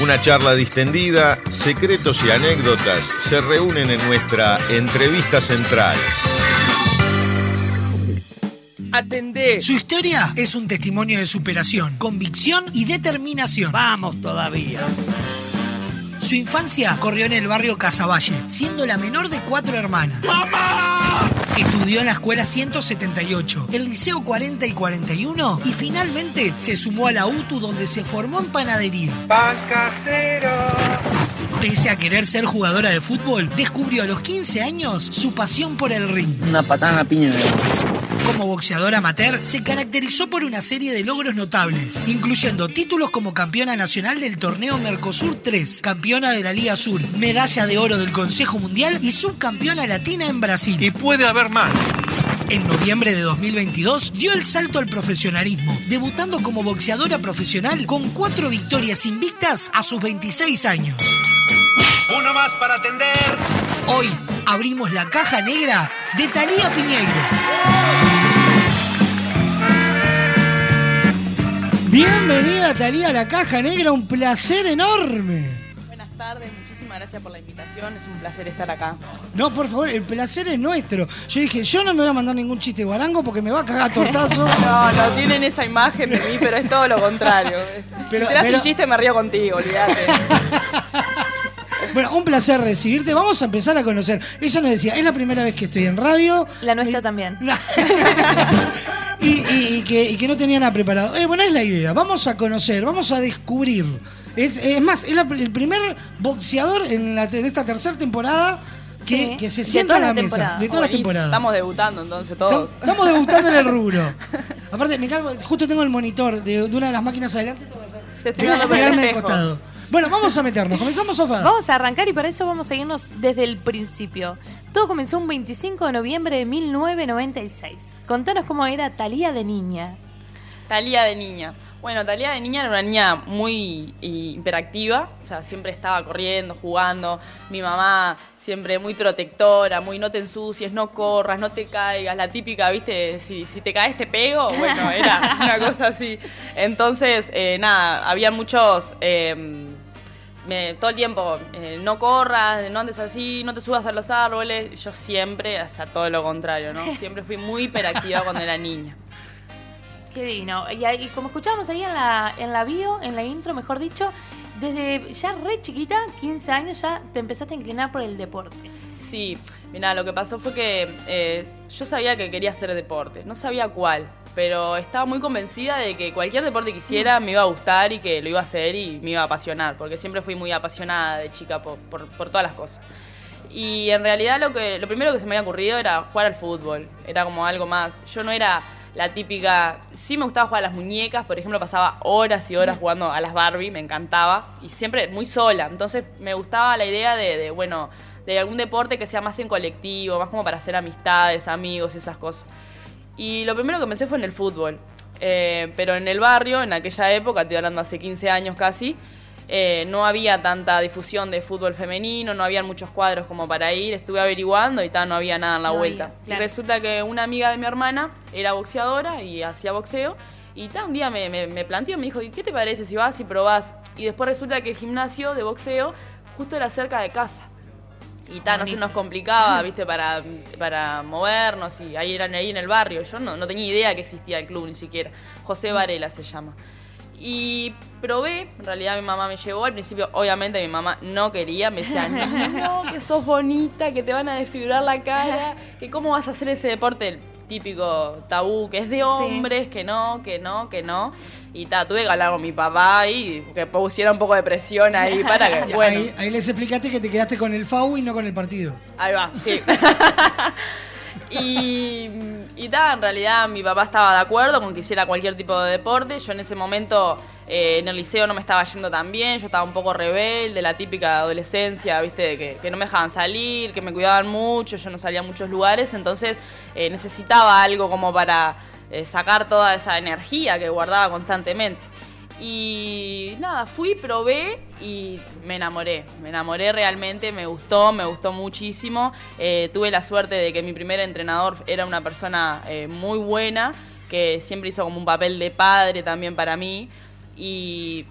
Una charla distendida, secretos y anécdotas se reúnen en nuestra entrevista central. Atendé. Su historia es un testimonio de superación, convicción y determinación. Vamos todavía. Su infancia corrió en el barrio Casaballe, siendo la menor de cuatro hermanas. ¡Mamá! Estudió en la escuela 178, el liceo 40 y 41 y finalmente se sumó a la UTU donde se formó en panadería. Pan casero. Pese a querer ser jugadora de fútbol, descubrió a los 15 años su pasión por el ring. Una patada en la piña. Como boxeadora amateur, se caracterizó por una serie de logros notables, incluyendo títulos como campeona nacional del torneo Mercosur 3, campeona de la Liga Sur, medalla de oro del Consejo Mundial y subcampeona latina en Brasil. Y puede haber más. En noviembre de 2022 dio el salto al profesionalismo, debutando como boxeadora profesional con cuatro victorias invictas a sus 26 años. Uno más para atender. Hoy abrimos la caja negra de Talía Piñeiro. Bienvenida Talía a la caja negra, un placer enorme. Buenas tardes, muchísimas gracias por la invitación, es un placer estar acá. No, por favor, el placer es nuestro. Yo dije, yo no me voy a mandar ningún chiste guarango porque me va a cagar tortazo. No, no tienen esa imagen de mí, pero es todo lo contrario. Pero- si te das pero- un chiste me río contigo, olvídate. Bueno, un placer recibirte. Vamos a empezar a conocer. Ella nos decía, es la primera vez que estoy en radio. La nuestra también. y, y- y que, y que no tenía nada preparado. Eh, bueno, es la idea. Vamos a conocer, vamos a descubrir. Es, es más, es la- el primer boxeador en, la, en esta tercera temporada que, Sí, que se sienta a la la mesa. temporada. De todas las temporadas. Estamos debutando entonces todos. Estamos debutando en el rubro. Aparte, me cago- justo tengo el monitor de, de una de las máquinas adelante. Tengo que hacer. Te estoy mirarme de espejo. costado. Bueno, vamos a meternos. Comenzamos, Sofá. Vamos a arrancar y para eso vamos a irnos desde el principio. Todo comenzó un 25 de noviembre de 1996. Contanos cómo era Talía de niña. Talía de niña. Bueno, Talía de niña era una niña muy eh, hiperactiva, o sea, siempre estaba corriendo, jugando. Mi mamá siempre muy protectora, muy no te ensucies, no corras, no te caigas. La típica, viste, si, si te caes te pego. Bueno, era una cosa así. Entonces, eh, nada, había muchos. eh, me- todo el tiempo, eh, no corras, no andes así, no te subas a los árboles. Yo siempre, hasta todo lo contrario, ¿no? Siempre fui muy hiperactiva cuando era niña. Qué divino. Y, ahí- y como escuchábamos ahí en la, en la bio, en la intro, mejor dicho, desde ya re chiquita, 15 años, ya te empezaste a inclinar por el deporte. Sí, mira, lo que pasó fue que eh, yo sabía que quería hacer deporte, no sabía cuál, pero estaba muy convencida de que cualquier deporte que hiciera me iba a gustar y que lo iba a hacer y me iba a apasionar, porque siempre fui muy apasionada de chica por, por- todas las cosas. Y en realidad lo, que, lo primero que se me había ocurrido era jugar al fútbol, era como algo más. Yo no era la típica, sí me gustaba jugar a las muñecas, por ejemplo pasaba horas y horas jugando a las Barbie, me encantaba, y siempre muy sola, entonces me gustaba la idea de, bueno, de algún deporte que sea más en colectivo, más como para hacer amistades, amigos esas cosas. Y lo primero que pensé fue en el fútbol. Eh, pero en el barrio, en aquella época, estoy hablando hace 15 años casi, eh, no había tanta difusión de fútbol femenino, no había muchos cuadros como para ir. Estuve averiguando y tal, no había nada en la No vuelta. había, Y resulta que una amiga de mi hermana era boxeadora y hacía boxeo. Y tal, un día me, me, me planteó, me dijo, ¿y qué te parece si vas y probás? Y después resulta que el gimnasio de boxeo justo era cerca de casa. Y tal, no se nos complicaba, viste, para, para movernos y ahí eran ahí en el barrio. Yo no, no tenía idea que existía el club ni siquiera. José Varela se llama. Y probé, en realidad mi mamá me llevó, al principio obviamente mi mamá no quería, me decía, no, que sos bonita, que te van a desfigurar la cara, que cómo vas a hacer ese deporte típico tabú, que es de hombres, que no, que no, que no. Y ta, tuve que hablar con mi papá y que pusiera un poco de presión ahí para que, bueno, ahí, ahí les explicaste que te quedaste con el FAU y no con el partido. Ahí va, sí. y y en realidad mi papá estaba de acuerdo con que hiciera cualquier tipo de deporte. Yo en ese momento eh, en el liceo no me estaba yendo tan bien, yo estaba un poco rebelde, la típica adolescencia, viste, que, que no me dejaban salir, que me cuidaban mucho, yo no salía a muchos lugares, entonces eh, necesitaba algo como para eh, sacar toda esa energía que guardaba constantemente. Y nada, fui, probé y me enamoré. Me enamoré realmente, me gustó, me gustó muchísimo. Eh, tuve la suerte de que mi primer entrenador era una persona eh, muy buena, que siempre hizo como un papel de padre también para mí. Y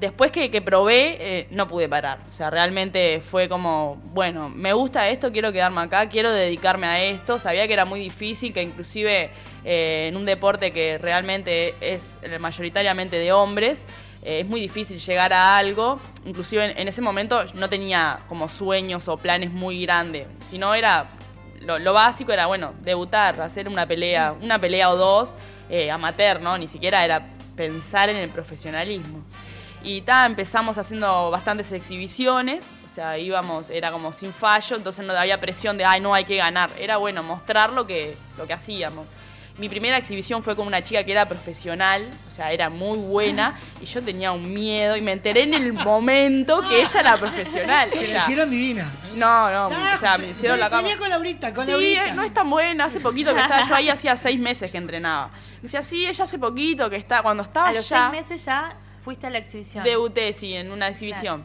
después que, que probé, eh, no pude parar. O sea, realmente fue como, bueno, me gusta esto, quiero quedarme acá, quiero dedicarme a esto. Sabía que era muy difícil, que inclusive eh, en un deporte que realmente es mayoritariamente de hombres, eh, es muy difícil llegar a algo. Inclusive en, en ese momento no tenía como sueños o planes muy grandes, sino era lo, lo básico era, bueno, debutar, hacer una pelea, una pelea o dos, eh, amateur, ¿no? Ni siquiera era pensar en el profesionalismo. Y ta, empezamos haciendo bastantes exhibiciones, o sea, íbamos, era como sin fallo, entonces no había presión de, ay, no, hay que ganar. Era bueno mostrar lo que, lo que hacíamos. Mi primera exhibición fue con una chica que era profesional, o sea, era muy buena, y yo tenía un miedo, y me enteré en el momento que ella era profesional. o Te la hicieron divina. no, no, o sea, me hicieron la cama. Con Laurita, con Sí, Laurita. no es tan buena, hace poquito que estaba, yo ahí hacía seis meses que entrenaba. Decía, sí, ella hace poquito que está, cuando estaba A los ya, seis meses ya fuiste a la exhibición. debuté, sí, en una exhibición.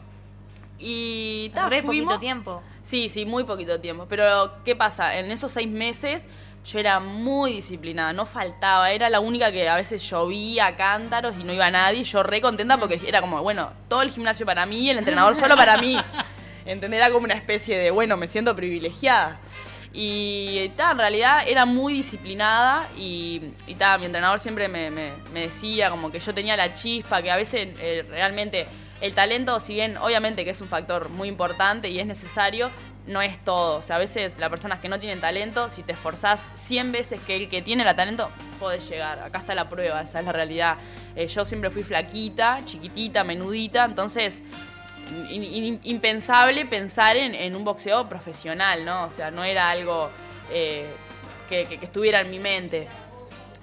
Y ta, Re fuimos. poquito tiempo. Sí, sí, muy poquito tiempo. Pero, ¿qué pasa? En esos seis meses yo era muy disciplinada, no faltaba. Era la única que a veces llovía cántaros y no iba nadie. Yo re contenta porque era como, bueno, todo el gimnasio para mí, el entrenador solo para mí. ¿Entendés? Era como una especie de, bueno, me siento privilegiada. Y ta, en realidad era muy disciplinada y, y ta, mi entrenador siempre me, me- me decía como que yo tenía la chispa, que a veces eh, realmente el talento, si bien obviamente que es un factor muy importante y es necesario, no es todo. O sea, a veces las personas que no tienen talento, si te esforzás 100 veces que el que tiene el talento, podés llegar. Acá está la prueba, esa es la realidad. Eh, yo siempre fui flaquita, chiquitita, menudita, entonces impensable pensar en, en un boxeo profesional, ¿no? O sea, no era algo eh, que, que- que estuviera en mi mente.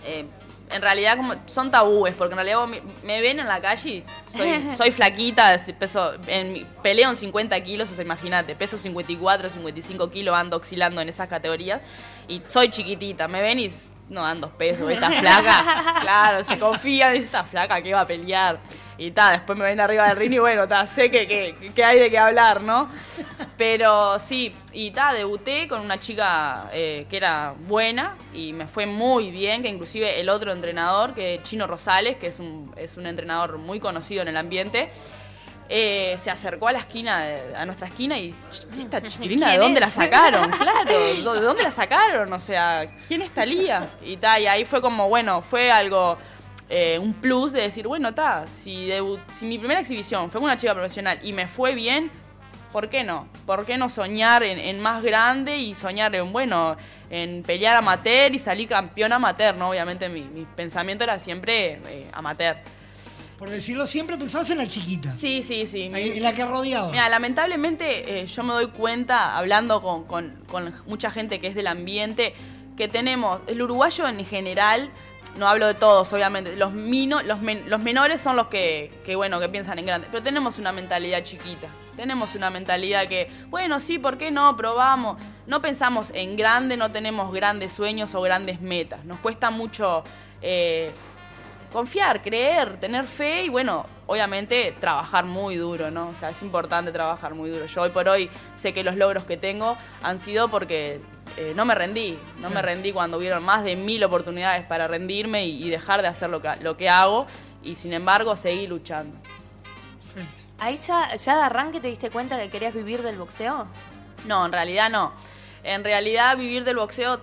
Eh, en realidad como son tabúes, porque en realidad vos me, me ven en la calle soy, soy flaquita, peso, en peleo en 50 kilos, o sea, imagínate, peso 54, 55 kilos, ando oscilando en esas categorías y soy chiquitita, me ven y no dan dos pesos, esta flaca, claro, se confía, dice esta flaca que va a pelear. Y ta, después me ven arriba del ring y bueno, ta, sé que, que- que hay de qué hablar, ¿no? Pero sí, y ta, debuté con una chica eh, que era buena y me fue muy bien, que inclusive el otro entrenador, que es Chino Rosales, que es un, es un entrenador muy conocido en el ambiente, eh, se acercó a la esquina, de- a nuestra esquina y "Ch- esta chiquilina, ¿de ¿Quién dónde la sacaron? Claro, ¿de dónde la sacaron? O sea, ¿quién es Talía? Y ta, y ahí fue como, bueno, fue algo, eh, un plus de decir, bueno, ta, si, si mi primera exhibición fue con una chica profesional y me fue bien, ¿por qué no? ¿Por qué no soñar en, en más grande y soñar en, bueno, en pelear amateur y salir campeón amateur, ¿no? Obviamente mi, mi pensamiento era siempre eh, amateur. Por decirlo siempre, pensabas en la chiquita. Sí, sí, sí. En la que rodeaba. Mira, lamentablemente eh, yo me doy cuenta, hablando con, con- con mucha gente que es del ambiente, que tenemos, el uruguayo en general, no hablo de todos, obviamente, los, mino, los, men- los menores son los que, que, bueno, que piensan en grande, pero tenemos una mentalidad chiquita, tenemos una mentalidad que, bueno, sí, ¿por qué no? Probamos. No pensamos en grande, no tenemos grandes sueños o grandes metas, nos cuesta mucho... eh, confiar, creer, tener fe y bueno, obviamente trabajar muy duro, ¿no? O sea, es importante trabajar muy duro. Yo hoy por hoy sé que los logros que tengo han sido porque eh, no me rendí, no me rendí cuando hubieron más de mil oportunidades para rendirme y, y dejar de hacer lo que, lo que hago y sin embargo seguí luchando. Perfecto. Ahí ya, ya de arranque te diste cuenta que querías vivir del boxeo. No, en realidad no. En realidad vivir del boxeo,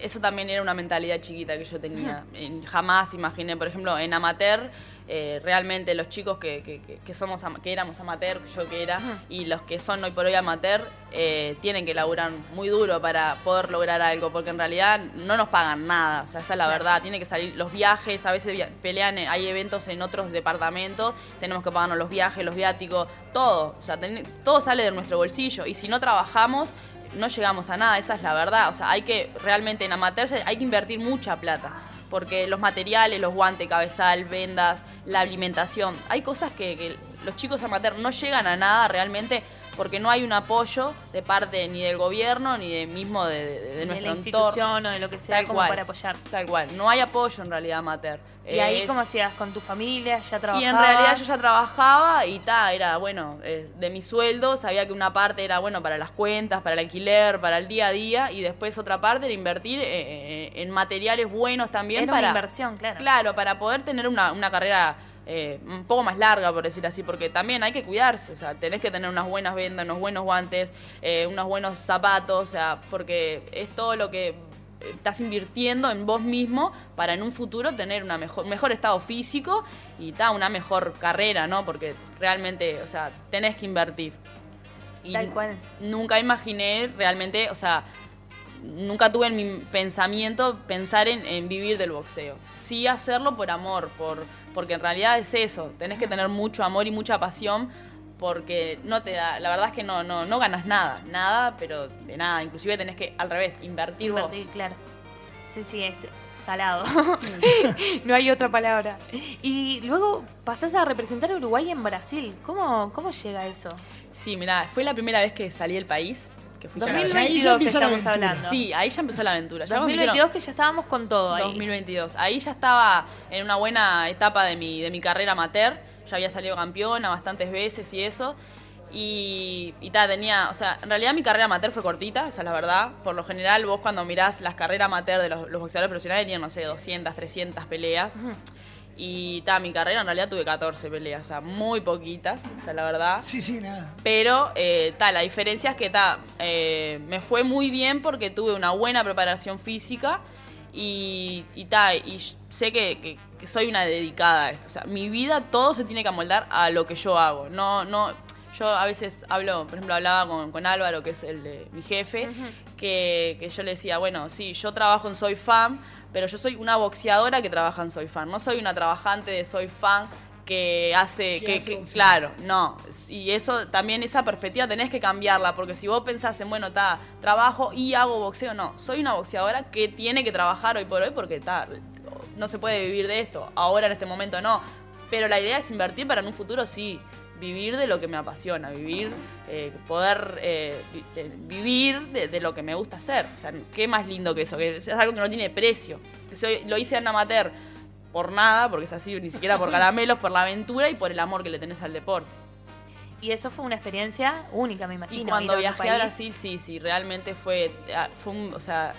eso también era una mentalidad chiquita que yo tenía. En- Jamás imaginé, por ejemplo, en amateur, eh, realmente los chicos que, que- que- somos que éramos amateur, yo que era, y los que son hoy por hoy amateur, eh, tienen que laburar muy duro para poder lograr algo, porque en realidad no nos pagan nada, o sea, esa es la verdad. Tiene que salir los viajes, a veces via- pelean, en- hay eventos en otros departamentos, tenemos que pagarnos los viajes, los viáticos, todo, o sea, ten- todo sale de nuestro bolsillo, y si no trabajamos, no llegamos a nada, esa es la verdad. O sea, hay que realmente en amateur se- hay que invertir mucha plata. Porque los materiales, los guantes, cabezal, vendas, la alimentación, hay cosas que, que los chicos amateur no llegan a nada realmente porque no hay un apoyo de parte ni del gobierno ni de mismo de, de- de de nuestro la entorno. institución o de lo que sea Tal como cual, para apoyar. Tal cual. No hay apoyo en realidad amateur. Y ahí, Es- ¿cómo hacías? ¿Con tu familia? ¿Ya trabajabas? y en realidad yo ya trabajaba y ta, era bueno, eh, de mi sueldo, sabía que una parte era bueno para las cuentas, para el alquiler, para el día a día, y después otra parte era invertir eh, eh, en materiales buenos también Era para. una inversión, claro. Claro, para poder tener una, una carrera eh, un poco más larga, por decir así, porque también hay que cuidarse, o sea, tenés que tener unas buenas vendas, unos buenos guantes, eh, unos buenos zapatos, o sea, porque es todo lo que estás invirtiendo en vos mismo para en un futuro tener una mejor, mejor estado físico y ta, una mejor carrera, ¿no? Porque realmente, o sea, tenés que invertir. Y Tal cual. Nunca imaginé realmente, o sea, nunca tuve en mi pensamiento pensar en, en vivir del boxeo. Sí hacerlo por amor, por, porque en realidad es eso, tenés que tener mucho amor y mucha pasión porque no te da, la verdad es que no, no, no ganas nada, nada, pero de nada, inclusive tenés que al revés, invertir vos. Invertir, claro. Sí, sí, es salado. no hay otra palabra. Y luego pasás a representar a Uruguay en Brasil. ¿Cómo, cómo llega eso? Sí, mirá, fue la primera vez que salí del país, que fui Dos ya- mil- 2022 ahí ya empieza la hablando. Sí, ahí ya empezó la aventura. Ya cuando me 2022 dijeron- que ya estábamos con todo ahí. 2022. Ahí ya estaba en una buena etapa de mi, de mi carrera amateur. Ya había salido campeona bastantes veces y eso. Y, y ta, tenía, o sea, en realidad mi carrera amateur fue cortita, esa es la verdad. Por lo general, vos cuando mirás las carreras amateur de los, los boxeadores profesionales tenían, no sé, 200, 300 peleas. Y ta, mi carrera en realidad tuve 14 peleas, o sea, muy poquitas, o sea, la verdad. Sí, sí, nada. Pero eh, ta, la diferencia es que ta, eh, me fue muy bien porque tuve una buena preparación física y, y, ta, y sé que, que- que soy una dedicada a esto. O sea, mi vida todo se tiene que amoldar a lo que yo hago. No, no, yo a veces hablo, por ejemplo, hablaba con, con Álvaro, que es el de mi jefe, que, que yo le decía, bueno, sí, yo trabajo en Soy Fan, pero yo soy una boxeadora que trabaja en Soy Fan. No soy una trabajante de Soy Fan que hace, Que hace claro, no. Y eso también, esa perspectiva tenés que cambiarla, porque si vos pensás en, bueno, está, trabajo y hago boxeo, no. Soy una boxeadora que tiene que trabajar hoy por hoy porque está, no se puede vivir de esto. Ahora en este momento no. Pero la idea es invertir para en un futuro sí. Vivir de lo que me apasiona, vivir, eh, poder eh, vivir de, de lo que me gusta hacer. O sea, qué más lindo que eso, que es algo que no tiene precio. Que lo hice en amateur por nada, porque es así, ni siquiera por caramelos, por la aventura y por el amor que le tenés al deporte. Y eso fue una experiencia única, me imagino. Y cuando viajé a Brasil, sí, sí, realmente fue, ah, fue un, o sea,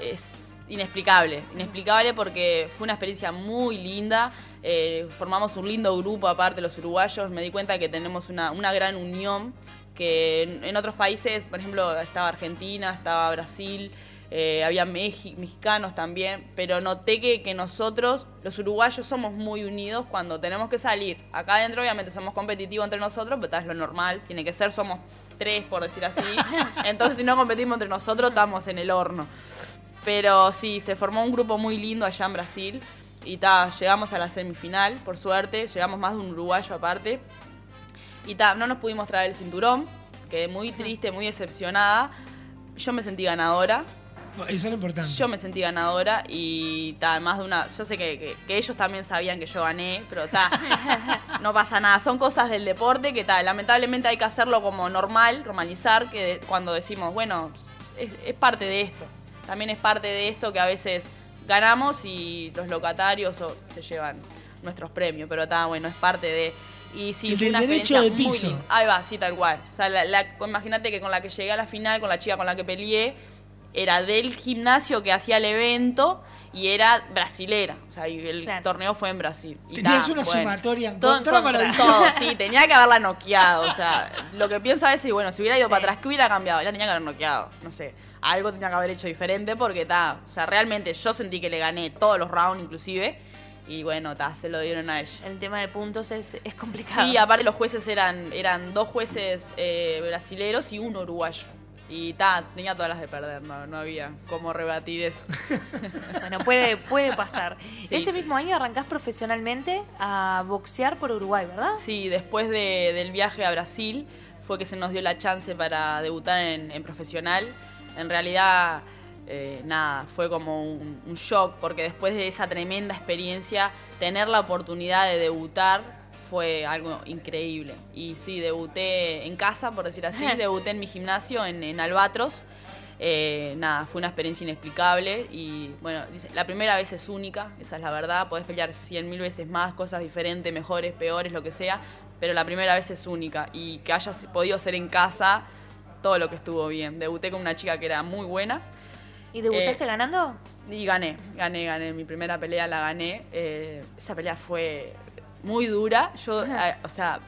es inexplicable, inexplicable porque fue una experiencia muy linda, eh, formamos un lindo grupo aparte los uruguayos, me di cuenta que tenemos una, una gran unión, que en, en otros países, por ejemplo, estaba Argentina, estaba Brasil, eh, había meji- mexicanos también, pero noté que, que nosotros, los uruguayos, somos muy unidos cuando tenemos que salir. Acá adentro, obviamente, somos competitivos entre nosotros, pero es lo normal, tiene que ser, somos tres, por decir así. Entonces, si no competimos entre nosotros, estamos en el horno. Pero sí, se formó un grupo muy lindo allá en Brasil. Y ta, llegamos a la semifinal, por suerte. Llegamos más de un uruguayo aparte. Y ta, no nos pudimos traer el cinturón. Quedé muy triste, muy decepcionada. Yo me sentí ganadora. Eso es lo importante. Yo me sentí ganadora y ta, más de una. Yo sé que, que- que ellos también sabían que yo gané, pero ta, no pasa nada. Son cosas del deporte que ta, lamentablemente hay que hacerlo como normal, normalizar, que cuando decimos, bueno, es, es parte de esto. También es parte de esto que a veces ganamos y los locatarios o- se llevan nuestros premios, pero está bueno, es parte de. Y sí, El fue una derecho de muy piso. linda. Ahí va, sí, tal cual. O sea, la- la- imagínate que con la que llegué a la final, con la chica con la que peleé, era del gimnasio que hacía el evento y era brasilera. O sea, y el Claro. torneo fue en Brasil. Y Tenías ta, una bueno. sumatoria en Todo contra contra. Todo, sí, tenía que haberla noqueado. O sea, lo que pienso a veces, y bueno, si hubiera ido Sí. para atrás, ¿qué hubiera cambiado? La tenía que haber noqueado. No sé, algo tenía que haber hecho diferente porque está. O sea, realmente yo sentí que le gané todos los rounds, inclusive. Y bueno, ta, se lo dieron a ella. El tema de puntos es, es complicado. Sí, aparte los jueces eran, eran dos jueces eh, brasileros y uno uruguayo. Y ta, tenía todas las de perder, no, no había cómo rebatir eso. Bueno, puede, puede pasar. Sí, Ese sí. mismo año arrancás profesionalmente a boxear por Uruguay, ¿verdad? Sí, después de- del viaje a Brasil fue que se nos dio la chance para debutar en, en profesional. En realidad, eh, nada, fue como un, un shock porque después de esa tremenda experiencia, tener la oportunidad de debutar fue algo increíble. Y sí, debuté en casa, por decir así, debuté en mi gimnasio en, en Albatros. Eh, nada, fue una experiencia inexplicable y bueno, dice, la primera vez es única, esa es la verdad, podés pelear cien mil veces más, cosas diferentes, mejores, peores, lo que sea, pero la primera vez es única y que haya podido ser en casa, todo lo que estuvo bien. Debuté con una chica que era muy buena ¿Y debutaste Eh, ganando? y gané, gané, gané, mi primera pelea la gané, Eh, esa pelea fue muy dura. Yo, eh, o sea,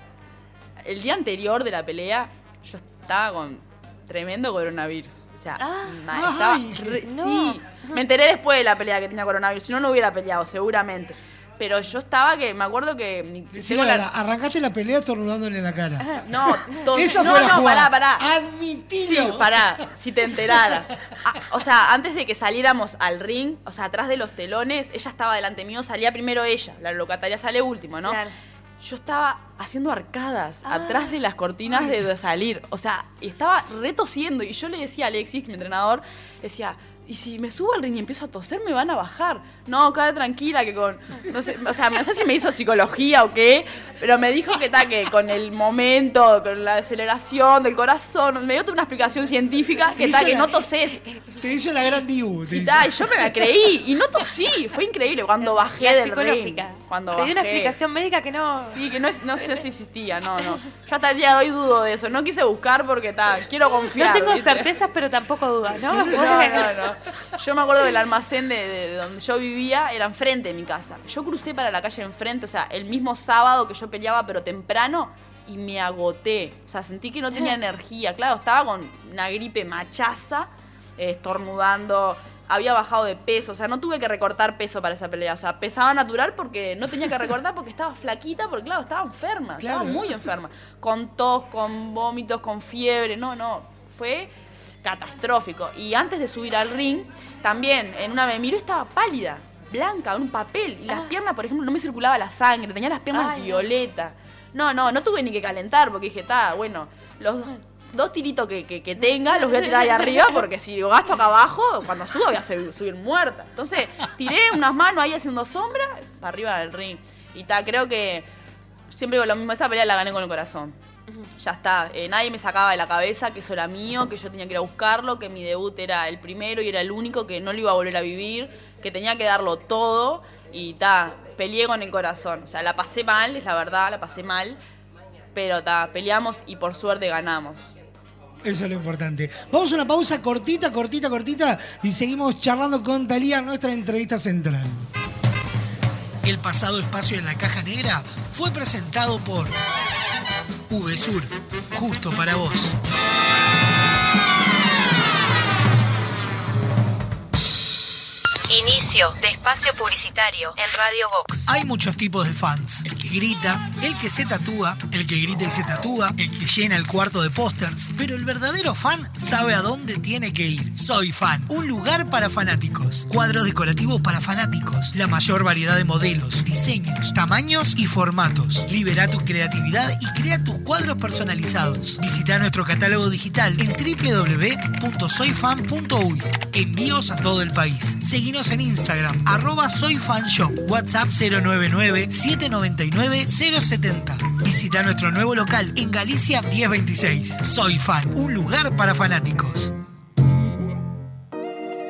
el día anterior de la pelea, yo estaba con tremendo coronavirus. O sea, Ah. estaba Ay, re- no. sí. Me enteré después de la pelea que tenía coronavirus. Si no, no hubiera peleado, seguramente. Pero yo estaba que, me acuerdo que. tengo la arrancaste la pelea estornudándole en la cara. No, to- Esa no, fue la no, jugada. pará, pará. Admitilo. Sí, pará, si te enteraras. Ah, o sea, antes de que saliéramos al ring, o sea, atrás de los telones, ella estaba delante mío, salía primero ella, la locataria sale último, ¿no? Claro. Yo estaba haciendo arcadas Ah. atrás de las cortinas de, de salir. O sea, estaba retosiendo. Y yo le decía a Alexis, mi entrenador, decía, ¿y si me subo al ring y empiezo a toser, me van a bajar? No, quédate tranquila, que con. No sé, o sea, no sé si me hizo psicología o qué, pero me dijo que está, que con el momento, con la aceleración del corazón, me dio toda una explicación científica que está, Hizo que no toses. Te dice la gran Dibu. te Y, dice. ta, y yo me la creí, y no tosí, fue increíble cuando bajé La del psicológica. ring. Cuando Te dio una bajé. explicación médica que no. Sí, que no, es- no sé si existía, no, no. Yo hasta el día de hoy dudo de eso. No quise buscar porque ta, quiero No confiar. tengo ¿viste? certezas, pero tampoco dudas, ¿no? No, no, no. Yo me acuerdo del almacén de, de- de donde yo vivía, era enfrente de mi casa. Yo crucé para la calle enfrente, o sea, el mismo sábado que yo peleaba, pero temprano, y me agoté. O sea, sentí que no tenía energía. Claro, estaba con una gripe machaza, estornudando. Había bajado de peso, o sea, no tuve que recortar peso para esa pelea. O sea, pesaba natural porque no tenía que recortar porque estaba flaquita, porque claro, estaba enferma, Claro. estaba muy enferma. Con tos, con vómitos, con fiebre, no, no. Fue catastrófico. Y antes de subir al ring, también en una me miró estaba pálida, blanca, en un papel. Y las Ah. piernas, por ejemplo, no me circulaba la sangre, tenía las piernas Ay, no. violeta. No, no, no tuve ni que calentar porque dije, está, bueno, los dos, dos tiritos que, que- que tenga los voy a tirar ahí arriba porque si lo gasto acá abajo, cuando subo voy a subir, subir muerta. Entonces, tiré unas manos ahí haciendo sombra para arriba del ring. Y ta, creo que siempre digo lo mismo, esa pelea la gané con el corazón. Ya está, eh, nadie me sacaba de la cabeza que eso era mío, que yo tenía que ir a buscarlo, que mi debut era el primero y era el único, que no lo iba a volver a vivir, que tenía que darlo todo y ta, peleé con el corazón. O sea, la pasé mal, es la verdad, la pasé mal, pero ta, peleamos y por suerte ganamos. Eso es lo importante. Vamos a una pausa cortita, cortita, cortita y seguimos charlando con Talía en nuestra entrevista central. El pasado espacio en la caja negra fue presentado por VSUR, justo para vos. Inicio de espacio publicitario en Radio Vox. Hay muchos tipos de fans. El que grita, el que se tatúa, el que grita y se tatúa, el que llena el cuarto de pósters. Pero el verdadero fan sabe a dónde tiene que ir. Soy fan, un lugar para fanáticos. Cuadros decorativos para fanáticos. La mayor variedad de modelos, diseños, tamaños y formatos. Libera tu creatividad y crea tus cuadros personalizados. Visita nuestro catálogo digital en www.soyfan.uy. Envíos a todo el país. En Instagram, arroba soyfanshop, WhatsApp 099-799-070. Visita nuestro nuevo local en Galicia 1026. Soy Fan, un lugar para fanáticos.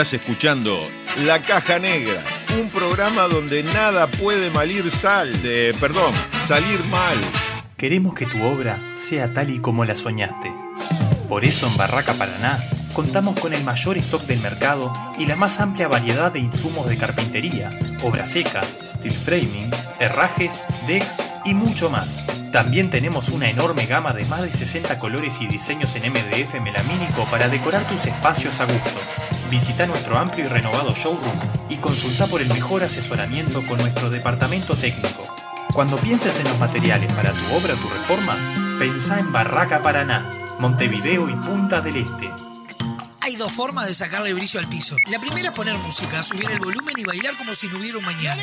Estás escuchando La Caja Negra, un programa donde nada puede malir sal, de, perdón, salir mal. Queremos que tu obra sea tal y como la soñaste. Por eso en Barraca Paraná contamos con el mayor stock del mercado y la más amplia variedad de insumos de carpintería, obra seca, steel framing, herrajes, decks y mucho más. También tenemos una enorme gama de más de 60 colores y diseños en MDF melamínico para decorar tus espacios a gusto. Visita nuestro amplio y renovado showroom y consulta por el mejor asesoramiento con nuestro departamento técnico. Cuando pienses en los materiales para tu obra o tu reforma, pensá en Barraca Paraná, Montevideo y Punta del Este. Hay dos formas de sacarle brillo al piso. La primera es poner música, subir el volumen y bailar como si no hubiera un mañana.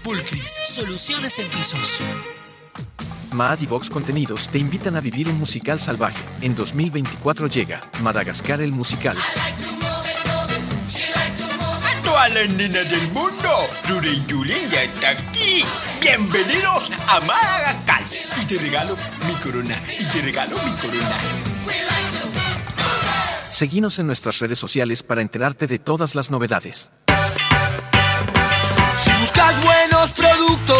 Pulcris, soluciones en pisos. Maad y Vox Contenidos te invitan a vivir un musical salvaje. En 2024 llega Madagascar el musical. A todas las nenas del mundo, Rure y Julen ya está aquí. Bienvenidos a Madagascar. Y te regalo mi corona, y te regalo mi corona. Seguinos en nuestras redes sociales para enterarte de todas las novedades. Si buscas buenos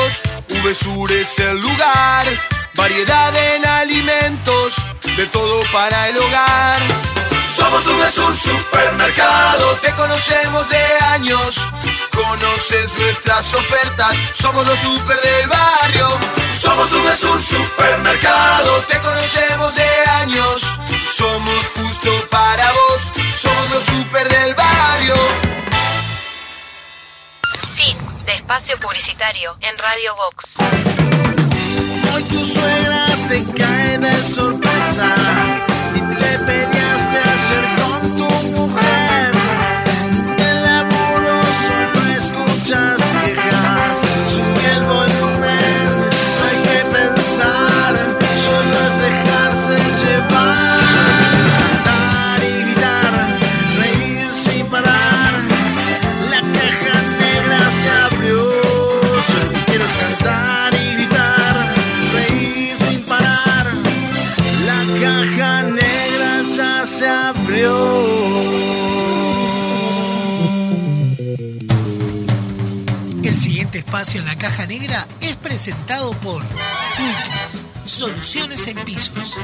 productos, VSUR es el lugar. Variedad en alimentos, de todo para el hogar. Somos VSUR Supermercado, te conocemos de años. Conoces nuestras ofertas, somos los super del barrio. Somos VSUR Supermercado, te conocemos de años. Somos justo para vos, somos los super del barrio. Fin de espacio publicitario en Radio Vox. Hoy tu suegra te cae de sorpresa y te peleaste ayer espacio en la caja negra es presentado por Pulcris, soluciones en pisos.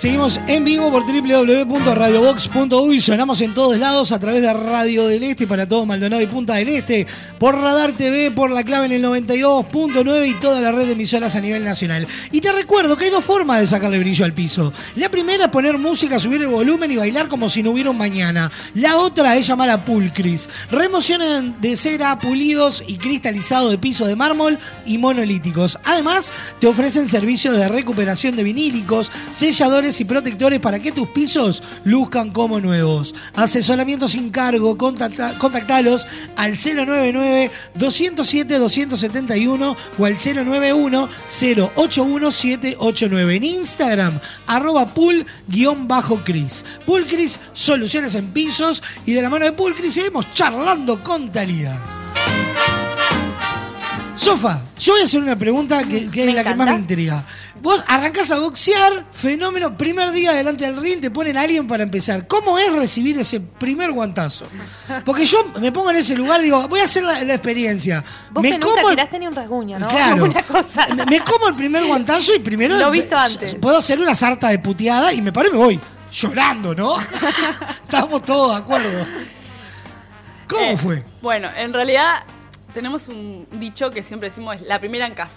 Seguimos en vivo por www.radiobox.uy. Sonamos en todos lados a través de Radio del Este para todo Maldonado y Punta del Este. Por Radar TV, por la clave en el 92.9 y toda la red de emisoras a nivel nacional. Y te recuerdo que hay dos formas de sacarle brillo al piso. La primera es poner música, subir el volumen y bailar como si no hubiera un mañana. La otra es llamar a Pulcris. Remociones de cera, pulidos y cristalizado de pisos de mármol y monolíticos. Además, te ofrecen servicios de recuperación de vinílicos, selladores y protectores para que tus pisos luzcan como nuevos. Asesoramiento sin cargo, contacta- contactalos al 099-207-271 o al 091-081-789. En Instagram, arroba pool-cris. Poolcris, soluciones en pisos y de la mano de Poolcris seguimos charlando con Talía. Sofa, yo voy a hacer una pregunta que, que es la que más me intriga. Vos arrancás a boxear, fenómeno, primer día delante del ring, te ponen a alguien para empezar. ¿Cómo es recibir ese primer guantazo? Porque yo me pongo en ese lugar, digo, voy a hacer la, la experiencia. Vos me que nunca como el- tiraste ni un rasguño, ¿no? Claro. Una cosa. me, me como el primer guantazo y primero Lo visto antes. puedo hacer una sarta de puteada y me paro y me voy llorando, ¿no? Estamos todos de acuerdo. ¿Cómo Eh, fue? Bueno, en realidad tenemos un dicho que siempre decimos es la primera en casa.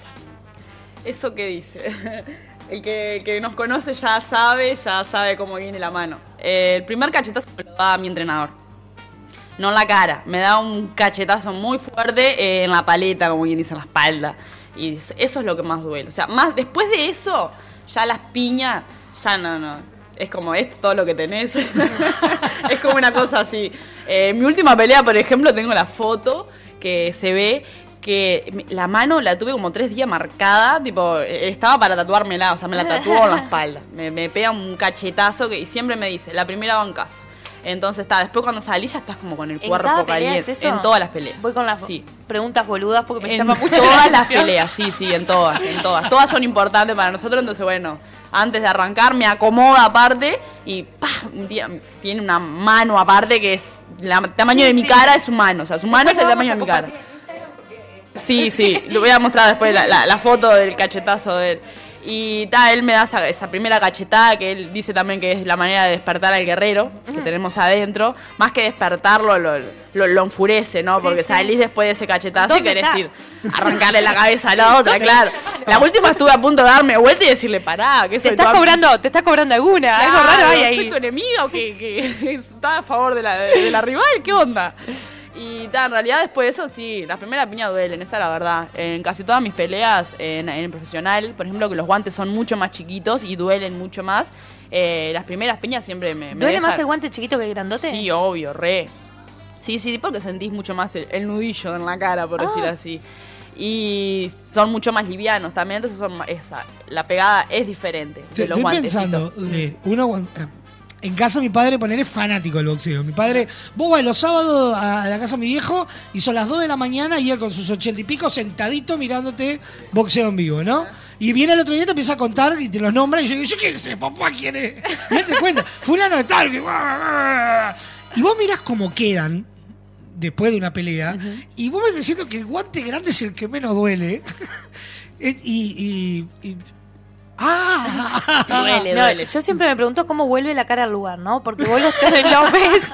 ¿Eso qué dice? El que, que nos conoce ya sabe, ya sabe cómo viene la mano. El primer cachetazo me lo da mi entrenador. No en la cara, me da un cachetazo muy fuerte eh, en la paleta, como quien dice, en la espalda. Y eso es lo que más duele. O sea, más después de eso, ya las piñas, ya no, no. es como esto todo lo que tenés. es como una cosa así. Eh, mi última pelea, por ejemplo, tengo la foto que se ve que la mano la tuve como tres días marcada, tipo, eh, estaba para tatuármela, o sea, me la tatuó en la espalda. Me, me pega un cachetazo que, y siempre me dice, la primera va en casa. Entonces está, después cuando salí ya estás como con el ¿En cuerpo caliente. es eso? En todas las peleas. Voy con las Sí. preguntas boludas porque me En llama mucho todas la las peleas, sí, sí, en todas, en todas. Todas son importantes para nosotros, entonces bueno, antes de arrancar me acomoda aparte y ¡pah! Tie- tiene una mano aparte que es el tamaño Sí, de mi sí. cara es su mano, o sea, su mano es el tamaño de mi cara. Sí, sí, le voy a mostrar después la, la- la foto del cachetazo de él. Y ta, él me da esa, esa primera cachetada que él dice también que es la manera de despertar al guerrero que tenemos adentro. Más que despertarlo, lo, lo, lo enfurece, ¿no? Sí, Porque sí. salís después de ese cachetazo y ¿Dónde querés está? ir arrancarle la cabeza a la otra, claro. La última estuve a punto de darme vuelta y decirle, pará, que Te soy estás tu am- cobrando, te estás cobrando alguna, algo Claro, raro hay ¿Soy ahí. tu enemiga o que, que está a favor de la, de la rival? ¿Qué onda? Y ta, en realidad después de eso sí, las primeras piñas duelen, esa es la verdad. En casi todas mis peleas en, en el profesional, por ejemplo, que los guantes son mucho más chiquitos y duelen mucho más, eh, las primeras piñas siempre me, me ¿Duele dejan- más el guante chiquito que el grandote? Sí, obvio, re. Sí, sí, porque sentís mucho más el, el nudillo en la cara, por Ah. decir así. Y son mucho más livianos también, entonces son más- esa, la pegada es diferente de Estoy los estoy guantecitos. pensando, de cuan- eh, en casa mi padre poner es fanático del boxeo. Mi padre, vos vas los sábados a la casa de mi viejo y son las 2 de la mañana y él con sus ochenta y pico sentadito mirándote boxeo en vivo, ¿no? Y viene el otro día y te empieza a contar y te los nombra y yo digo, yo qué sé, papá, ¿quién es? Y él te cuenta, fulano de tal. Y vos mirás cómo quedan después de una pelea y vos vas diciendo que el guante grande es el que menos duele. Eh, y, y- y- ¡Ah! Duele, No, duele. Yo siempre me pregunto cómo vuelve la cara al lugar, ¿no? Porque vos lo, lo ves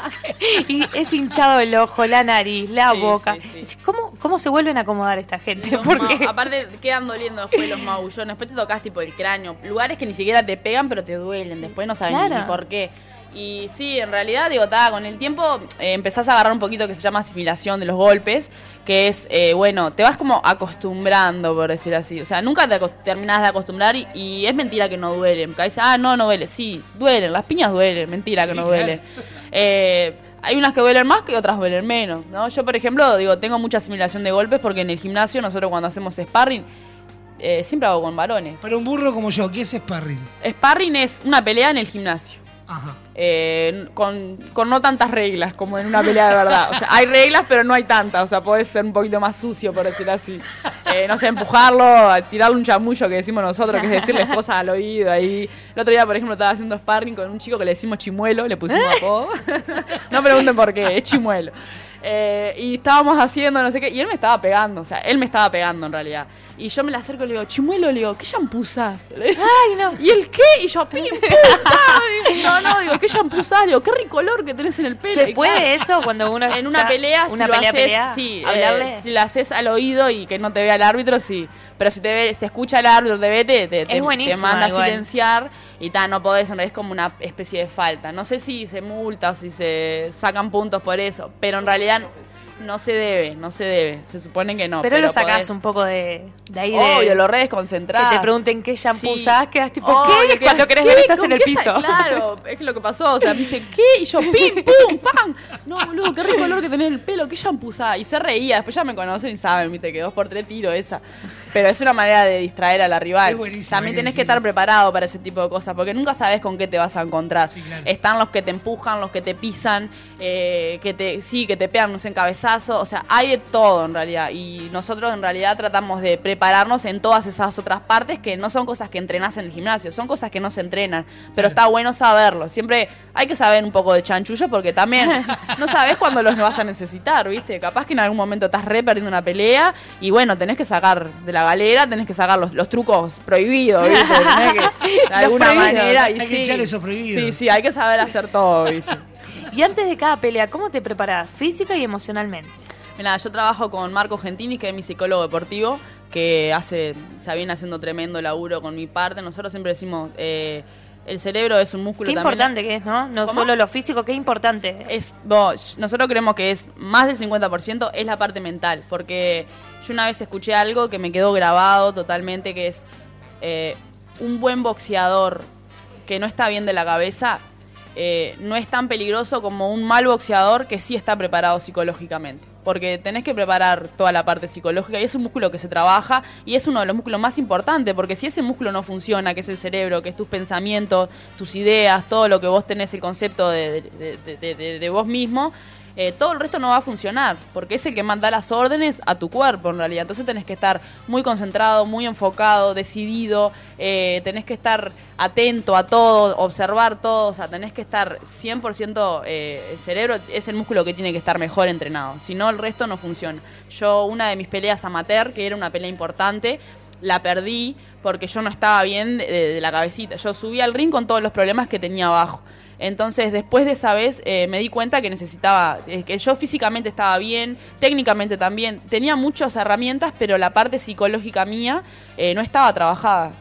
y es hinchado el ojo, la nariz, la Sí, boca. sí, sí. Decís, ¿Cómo, ¿Cómo se vuelven a acomodar esta gente? Porque aparte quedan doliendo después los maullones, después te tocas tipo el cráneo, lugares que ni siquiera te pegan pero te duelen, después no sabes Claro. ni por qué. Y sí, en realidad, digo, con el tiempo eh, empezás a agarrar un poquito que se llama asimilación de los golpes, que es, eh, bueno, te vas como acostumbrando, por decir así. O sea, nunca te terminás de acostumbrar y, y es mentira que no duelen. Porque ah, no, no duele. Sí, duelen, las piñas duelen, mentira que no duele. Eh, hay unas que duelen más que otras duelen menos, ¿no? Yo, por ejemplo, digo, tengo mucha asimilación de golpes porque en el gimnasio nosotros cuando hacemos sparring, eh, siempre hago con varones. Para un burro como yo, ¿qué es sparring? Sparring es una pelea en el gimnasio. Ajá. Eh, con, con no tantas reglas como en una pelea de verdad. O sea, hay reglas, pero no hay tantas. O sea, podés ser un poquito más sucio, por decirlo así. Eh, no sé, empujarlo, tirarle un chamullo que decimos nosotros, que es decirle cosas al oído. Ahí. El otro día, por ejemplo, estaba haciendo sparring con un chico que le decimos chimuelo, le pusimos apodo. no pregunten por qué, es chimuelo. Eh, y estábamos haciendo no sé qué, y él me estaba pegando, o sea, él me estaba pegando en realidad. Y yo me le acerco y le digo, chimuelo, le digo, ¿qué shampoo usás? Ay, no. ¿Y el qué? Y yo, pim, pum, pam. No, no, digo, ¿qué shampoo usás? Le digo, qué ricolor que tenés en el pelo. ¿Se Y puede claro, eso cuando uno En una pelea, una si pelea, lo haces, pelea, sí, eh, si lo haces al oído y que no te vea el árbitro, sí. Pero si te ve, te escucha el árbitro, te ve, te, te, te- manda a silenciar y ta, no podés, en realidad es como una especie de falta. No sé si se multa o si se sacan puntos por eso, pero en realidad no se debe, no se debe. Se supone que no. pero, lo sacás podés- un poco de, de ahí de... Obvio, lo re desconcentrás. Que te pregunten qué shampoo Sí. usás, quedas tipo, Obvio, ¿qué? Cuando querés ver estás ¿Con en el piso. Claro, es lo que pasó. O sea, me dice, ¿qué? Y yo, pim, pum, pam. No, boludo, qué rico olor que tenés en el pelo, qué shampoo usás. Y se reía. Después ya me conocen y saben, viste, que dos por tres tiro esa. Pero es una manera de distraer a la rival. También tenés que estar preparado para ese tipo de cosas, porque nunca sabes con qué te vas a encontrar. claro. Están los que te empujan, los que te pisan, eh, que te, sí, que te pegan en cabezazo. O sea, hay de todo en realidad. Y nosotros en realidad tratamos de prepararnos en todas esas otras partes que no son cosas que entrenás en el gimnasio, son cosas que no se entrenan. Pero está bueno saberlo. Siempre hay que saber un poco de chanchullo porque también no sabes cuándo los vas a necesitar, ¿viste? Capaz que en algún momento estás re perdiendo una pelea y bueno, tenés que sacar de la galera, tenés que sacar los, los trucos prohibidos, ¿viste? Tenés que, de alguna prohibidos. manera. y Hay que sí. echar eso prohibido. Sí, sí, hay que saber hacer todo, ¿viste? Y antes de cada pelea, ¿cómo te preparás física y emocionalmente? Mira, yo trabajo con Marco Gentini, que es mi psicólogo deportivo, que hace, se viene haciendo tremendo laburo con mi parte. Nosotros siempre decimos, eh, el cerebro es un músculo Qué también. importante que es, ¿no? No ¿Cómo? solo lo físico, qué importante. Es, vos, nosotros creemos que es más del 50% es la parte mental, porque yo una vez escuché algo que me quedó grabado totalmente, que es eh, un buen boxeador que no está bien de la cabeza, eh, no es tan peligroso como un mal boxeador que sí está preparado psicológicamente. Porque tenés que preparar toda la parte psicológica y es un músculo que se trabaja y es uno de los músculos más importantes, porque si ese músculo no funciona, que es el cerebro, que es tus pensamientos, tus ideas, todo lo que vos tenés, el concepto de, de- de- vos mismo, eh, todo el resto no va a funcionar, porque es el que manda las órdenes a tu cuerpo en realidad. Entonces tenés que estar muy concentrado, muy enfocado, decidido, eh, tenés que estar atento a todo, observar todo, o sea, tenés que estar 100%, eh, el cerebro es el músculo que tiene que estar mejor entrenado, si no el resto no funciona. Yo una de mis peleas amateur, que era una pelea importante, la perdí porque yo no estaba bien de, de- de la cabecita. Yo subí al ring con todos los problemas que tenía abajo. Entonces, después de esa vez, eh, me di cuenta que necesitaba, eh, que yo físicamente estaba bien, técnicamente también. Tenía muchas herramientas, pero la parte psicológica mía eh, no estaba trabajada.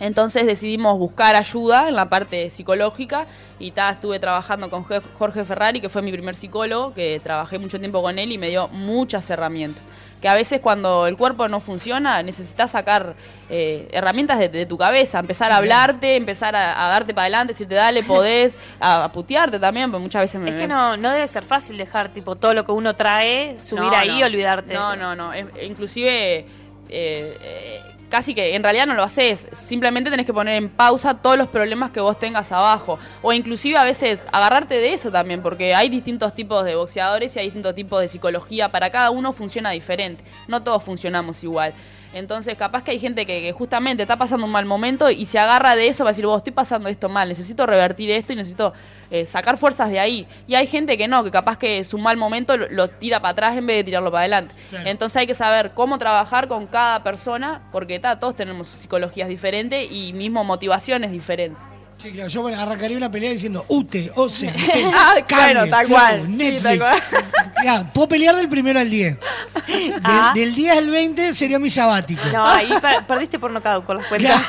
Entonces decidimos buscar ayuda en la parte psicológica y ta, estuve trabajando con Jorge Ferrari, que fue mi primer psicólogo, que trabajé mucho tiempo con él y me dio muchas herramientas. Que a veces cuando el cuerpo no funciona necesitas sacar eh, herramientas de, de tu cabeza, empezar a hablarte, empezar a, a darte para adelante, decirte dale, podés, a, a putearte también, porque muchas veces me... Es que no, no debe ser fácil dejar tipo todo lo que uno trae, subir No, ahí no. y olvidarte. No, no, no. Es- inclusive, eh, eh, casi que en realidad no lo haces. Simplemente tenés que poner en pausa todos los problemas que vos tengas abajo. O inclusive a veces agarrarte de eso también, porque hay distintos tipos de boxeadores y hay distintos tipos de psicología. Para cada uno funciona diferente. No todos funcionamos igual. Entonces, capaz que hay gente que, que justamente está pasando un mal momento y se agarra de eso para decir, vos estoy pasando esto mal, necesito revertir esto y necesito eh, sacar fuerzas de ahí. Y hay gente que no, que capaz que su mal momento lo, lo tira para atrás en vez de tirarlo para adelante. Claro. Entonces hay que saber cómo trabajar con cada persona, porque ta, todos tenemos psicologías diferentes y mismo motivaciones diferentes. Sí, claro, yo arrancaría una pelea diciendo UTE, OCE, Ah, bueno, tal cual. Sí, Netflix. tal cual. Ya, puedo pelear del primero al 10. Del, Ah. del 10 al 20 sería mi sabático. No, ahí per- perdiste por nocaut con los cuentas.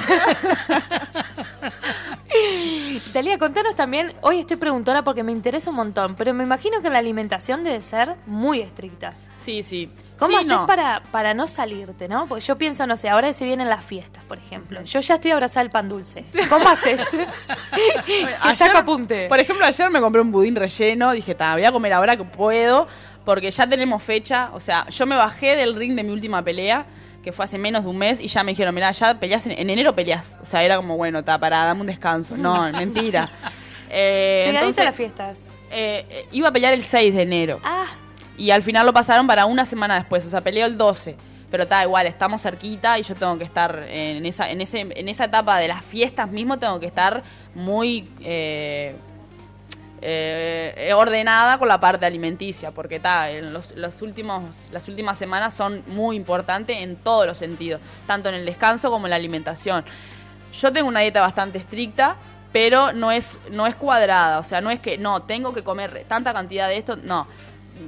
Talía, contanos también, hoy estoy preguntona porque me interesa un montón, pero me imagino que la alimentación debe ser muy estricta. Sí, sí. ¿Cómo Sí, haces no. para, para no salirte, no? Porque yo pienso, no sé, ahora se vienen las fiestas, por ejemplo. Yo ya estoy abrazada al pan dulce. ¿Cómo haces? Ayer, saco apunte. Por ejemplo, ayer me compré un budín relleno, dije, "Ta, voy a comer ahora que puedo, porque ya tenemos fecha. O sea, yo me bajé del ring de mi última pelea, que fue hace menos de un mes, y ya me dijeron, mira, ya peleas en, en enero peleas. O sea, era como, bueno, está para dame un descanso. No, mentira. Eh, entonces, las fiestas. eh, iba a pelear el 6 de enero. Ah, Y al final lo pasaron para una semana después, o sea, peleó el 12. Pero está igual, estamos cerquita y yo tengo que estar en esa, en ese, en esa etapa de las fiestas mismo, tengo que estar muy eh, eh, ordenada con la parte alimenticia, porque está, en los, los últimos, las últimas semanas son muy importantes en todos los sentidos, tanto en el descanso como en la alimentación. Yo tengo una dieta bastante estricta, pero no es, no es cuadrada. O sea, no es que, no, tengo que comer tanta cantidad de esto. No.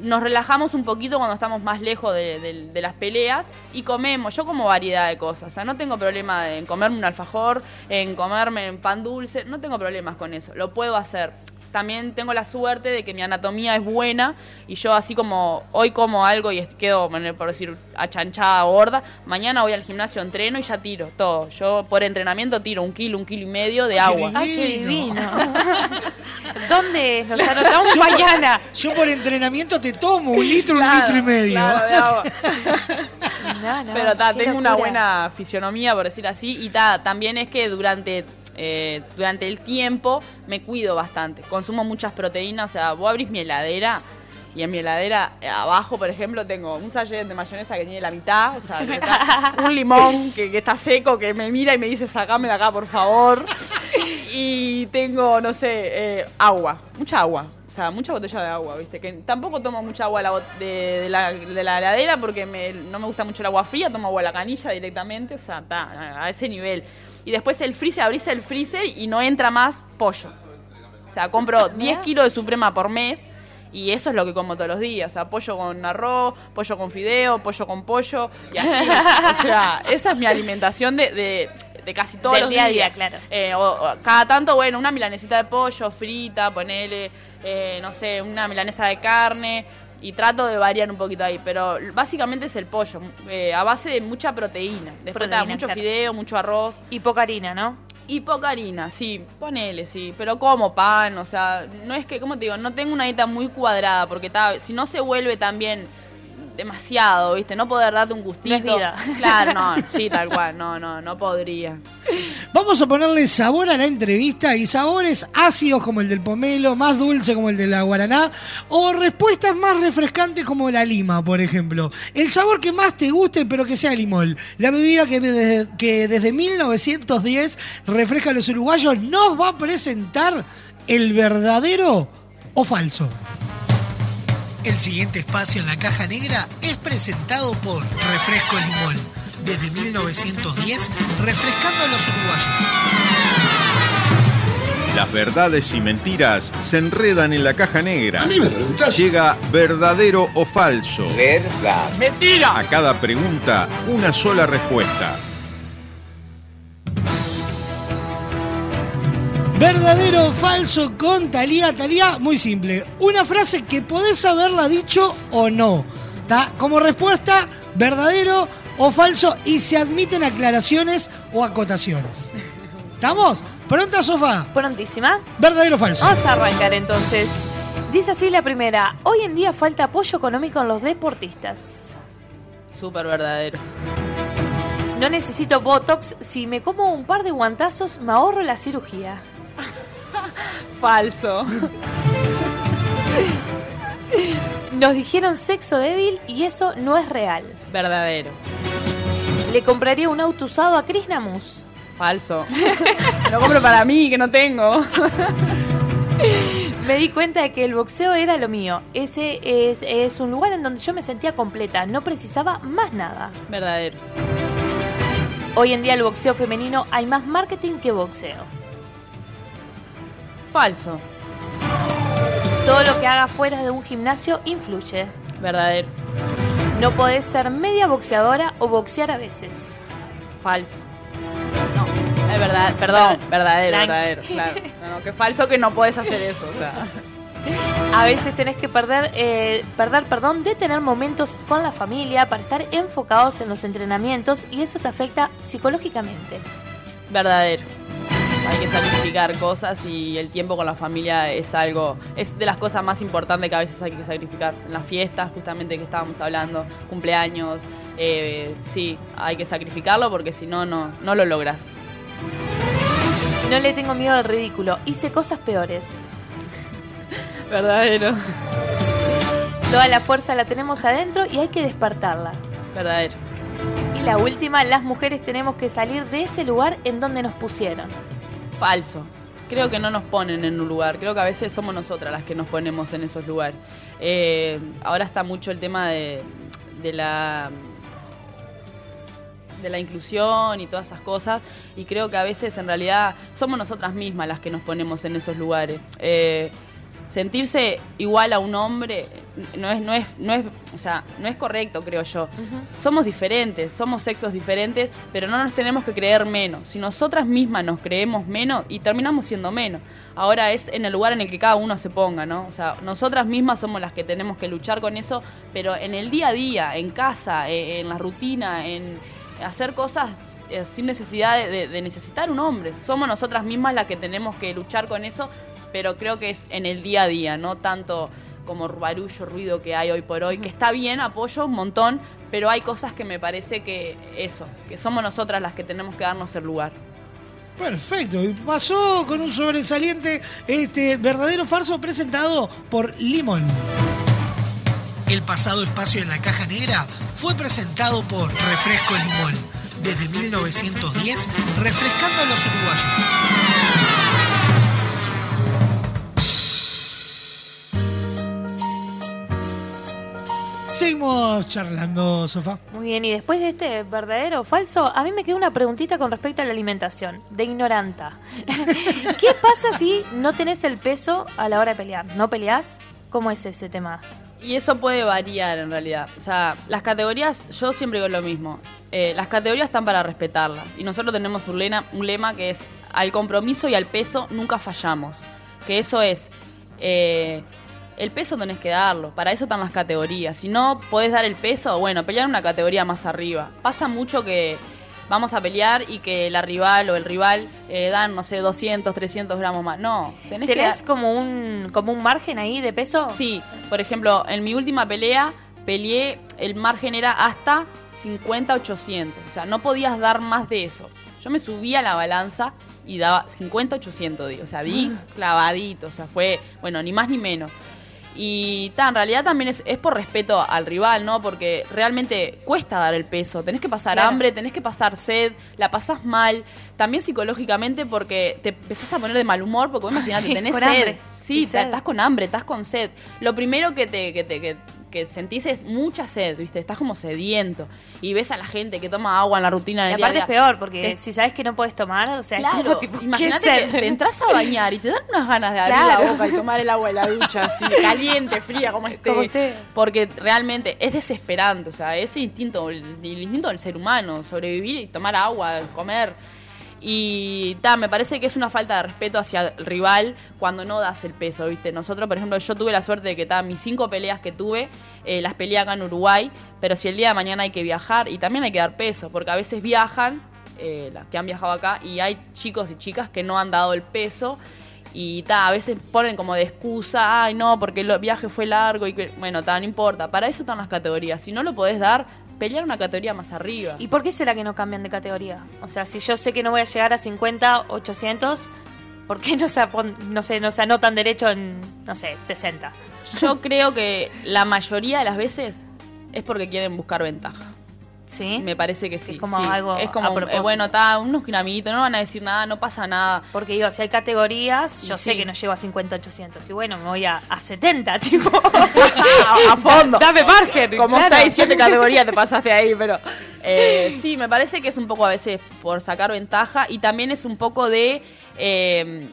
Nos relajamos un poquito cuando estamos más lejos de, las peleas y comemos. Yo como variedad de cosas. O sea, no tengo problema en comerme un alfajor, en comerme un pan dulce. No tengo problemas con eso. Lo puedo hacer. También tengo la suerte de que mi anatomía es buena y yo así como hoy como algo y quedo, por decir, achanchada, gorda, mañana voy al gimnasio, entreno y ya tiro todo. Yo por entrenamiento tiro un kilo, un kilo y medio de agua. ¡Ay, qué divino! ¿Dónde? Nos anotamos Yo por- mañana. Yo por entrenamiento te tomo un litro, un Claro, litro y medio. claro, de agua. No, no, Pero ta, tengo una buena fisionomía, por decir así, y ta, también es que durante, eh, durante el tiempo me cuido bastante. Consumo muchas proteínas, o sea, vos abrís mi heladera y en mi heladera eh, abajo, por ejemplo, tengo un sachet de mayonesa que tiene la mitad, o sea, que está- un limón que, que está seco, que me mira y me dice, sacame de acá, por favor. Y tengo, no sé, eh, agua, mucha agua. O sea, mucha botella de agua, ¿viste? Que tampoco tomo mucha agua de la, bot- de, de la, de la heladera porque me- no me gusta mucho el agua fría, tomo agua de la canilla directamente, o sea, está a ese nivel. Y después el freezer, abrís el freezer y no entra más pollo. O sea, compro 10 kilos de suprema por mes y eso es lo que como todos los días. O sea, pollo con arroz, pollo con fideo, pollo con pollo y así. o sea, esa es mi alimentación de, de, de casi todos Del los día a día, claro. Eh, o- o cada tanto, bueno, una milanesita de pollo frita, ponele, eh, no sé, una milanesa de carne. Y trato de variar un poquito ahí, pero básicamente es el pollo, eh, a base de mucha proteína. Después Proteína, está mucho claro. fideo, mucho arroz. Y poca harina, ¿no? Y poca harina, sí, ponele, sí. Pero como pan, o sea, no es que, como te digo, no tengo una dieta muy cuadrada, porque ta- si no se vuelve también demasiado, ¿viste? No poder darte un gustito. No es vida. Claro, no, sí, tal cual, no, no, no podría. Vamos a ponerle sabor a la entrevista y sabores ácidos como el del pomelo, más dulce como el de la guaraná, o respuestas más refrescantes como la lima, por ejemplo. El sabor que más te guste, pero que sea limón. La bebida que desde, que desde 1910 refresca a los uruguayos nos va a presentar el verdadero o falso. El siguiente espacio en la caja negra es presentado por Refresco Limón. Desde 1910, refrescando a los uruguayos. Las verdades y mentiras se enredan en la caja negra. Llega verdadero o falso. Verdad. Mentira. A cada pregunta, una sola respuesta. Verdadero o falso con Talía. Talía, muy simple. Una frase que podés haberla dicho o no. ¿Tá? Como respuesta, verdadero o falso y se admiten aclaraciones o acotaciones. ¿Estamos? ¿Pronta, sofá? Prontísima. Verdadero o falso. Vamos a arrancar entonces. Dice así la primera. Hoy en día falta apoyo económico en los deportistas. Súper verdadero. No necesito Botox. Si me como un par de guantazos, me ahorro la cirugía. Falso. Nos dijeron sexo débil y eso no es real. Verdadero. Le compraría un auto usado a Chris Namus. Falso. Lo compro para mí, que no tengo. Me di cuenta de que el boxeo era lo mío. Ese es, es un lugar en donde yo me sentía completa. No precisaba más nada. Verdadero. Hoy en día el boxeo femenino hay más marketing que boxeo. Falso. Todo lo que haga fuera de un gimnasio influye. Verdadero. No podés ser media boxeadora o boxear a veces. Falso. No, es verdad, perdón, verdadero, verdadero, claro. No, no, que falso que no puedes hacer eso, o sea. A veces tenés que perder, eh, perder, perdón, de tener momentos con la familia para estar enfocados en los entrenamientos y eso te afecta psicológicamente. Verdadero. Hay que sacrificar cosas y el tiempo con la familia es algo, es de las cosas más importantes que a veces hay que sacrificar. En las fiestas, justamente que estábamos hablando, cumpleaños, eh, sí, hay que sacrificarlo porque si no, no, no lo logras. No le tengo miedo al ridículo, hice cosas peores. Verdadero. Toda la fuerza la tenemos adentro y hay que despertarla. Verdadero. Y la última, las mujeres tenemos que salir de ese lugar en donde nos pusieron. Falso. Creo que no nos ponen en un lugar. Creo que a veces somos nosotras las que nos ponemos en esos lugares. Eh, ahora está mucho el tema de, la de la inclusión y todas esas cosas y creo que a veces en realidad somos nosotras mismas las que nos ponemos en esos lugares. Eh, sentirse igual a un hombre no es, no es, no es, o sea, no es correcto, creo yo. Somos diferentes, somos sexos diferentes, pero no nos tenemos que creer menos. Si nosotras mismas nos creemos menos y terminamos siendo menos. Ahora es en el lugar en el que cada uno se ponga, ¿no? O sea, nosotras mismas somos las que tenemos que luchar con eso, pero en el día a día, en casa, eh, en la rutina, en hacer cosas eh, sin necesidad de- de necesitar un hombre. Somos nosotras mismas las que tenemos que luchar con eso, pero creo que es en el día a día, no tanto como barullo, ruido que hay hoy por hoy, que está bien, apoyo un montón, pero hay cosas que me parece que eso, que somos nosotras las que tenemos que darnos el lugar. Perfecto. Y pasó con un sobresaliente este verdadero farso presentado por Limón. El pasado espacio en la caja negra fue presentado por Refresco Limón. Desde 1910, refrescando a los uruguayos. Seguimos charlando, Sofá. Muy bien, y después de este verdadero o falso, a mí me queda una preguntita con respecto a la alimentación, de ignoranta. ¿Qué pasa si no tenés el peso a la hora de pelear? ¿No peleás? ¿Cómo es ese tema? Y eso puede variar en realidad. O sea, las categorías, yo siempre digo lo mismo. Eh, las categorías están para respetarlas. Y nosotros tenemos un lema, un lema que es al compromiso y al peso nunca fallamos. Que eso es, eh, el peso tenés que darlo. Para eso están las categorías. Si no podés dar el peso, bueno, pelear una categoría más arriba. Pasa mucho que vamos a pelear y que la rival o el rival eh, dan, no sé, 200, 300 gramos más. No, tenés, que ¿Tenés dar- como un, como un margen ahí de peso? Sí, por ejemplo, en mi última pelea peleé, el margen era hasta 50, 800. O sea, no podías dar más de eso. Yo me subí a la balanza y daba 50, 800, di. o sea, di clavadito, o sea, fue, bueno, ni más ni menos. Y ta, en realidad también es, es por respeto al rival, ¿no? Porque realmente cuesta dar el peso. Tenés que pasar Claro. hambre, tenés que pasar sed, la pasás mal. También psicológicamente porque te empezás a poner de mal humor porque vos imaginate, tenés sed. hambre. Sí, estás con hambre, estás con sed. Lo primero que te, que te que, que sentís es mucha sed, ¿viste? Estás como sediento. Y ves a la gente que toma agua en la rutina Y del día a aparte es día. peor, porque Te- si sabes que no puedes tomar, o sea, Claro, imagínate ¿qué que te entras a bañar y te dan unas ganas de abrir Claro. la boca y tomar el agua de la ducha así, caliente, fría, como esté. Como esté. Porque realmente es desesperante, o sea, ese instinto, el, el instinto del ser humano, sobrevivir y tomar agua, comer. Y ta, me parece que es una falta de respeto hacia el rival cuando no das el peso, ¿viste? Nosotros, por ejemplo, yo tuve la suerte de que ta, mis cinco peleas que tuve, eh, las peleé acá en Uruguay, pero si el día de mañana hay que viajar y también hay que dar peso, porque a veces viajan, eh, las que han viajado acá, y hay chicos y chicas que no han dado el peso. Y ta, a veces ponen como de excusa, ay no, porque el viaje fue largo y que, bueno, ta, no importa. Para eso están las categorías. Si no lo podés dar, pelear una categoría más arriba. ¿Y por qué será que no cambian de categoría? O sea, si yo sé que no voy a llegar a 50, 800, ¿por qué no se, apon- no sé, no se anotan derecho en, no sé, 60? Yo creo que la mayoría de las veces es porque quieren buscar ventaja. ¿Sí? Me parece que sí. Es como sí. algo Es a como, propósito. eh, bueno, está, unos amiguitos, no van a decir nada, no pasa nada. Porque digo, si hay categorías, yo sé que no llego a 50, 800. Y bueno, me voy a, a 70, tipo. a, a fondo. Dame margen. Como claro. 6, 7 categorías te pasaste ahí, pero eh, sí, me parece que es un poco a veces por sacar ventaja y también es un poco de... eh,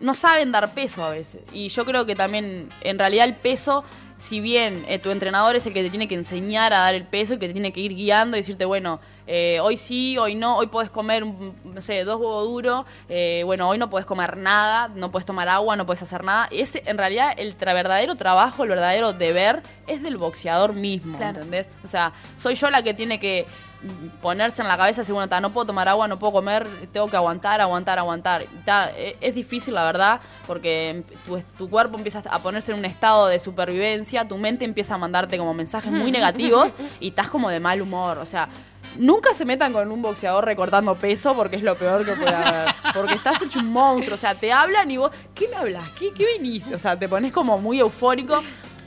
no saben dar peso a veces. Y yo creo que también, en realidad el peso, si bien eh, tu entrenador es el que te tiene que enseñar a dar el peso y que te tiene que ir guiando y decirte, bueno, eh, hoy sí, hoy no, hoy podés comer, un- no sé, dos huevos duros, eh, bueno, hoy no podés comer nada, no podés tomar agua, no podés hacer nada. Ese, en realidad, el tra- verdadero trabajo, el verdadero deber es del boxeador mismo, Claro. ¿entendés? O sea, soy yo la que tiene que mm, ponerse en la cabeza, decir, bueno, no puedo tomar agua, no puedo comer, tengo que aguantar, aguantar, aguantar. E- es difícil, la verdad, porque tu, tu cuerpo empieza a ponerse en un estado de supervivencia, tu mente empieza a mandarte como mensajes muy negativos y estás como de mal humor. O sea, nunca se metan con un boxeador recortando peso porque es lo peor que puede haber. Porque estás hecho un monstruo, o sea, te hablan y vos, ¿qué me hablas? ¿Qué, qué viniste? O sea, te pones como muy eufórico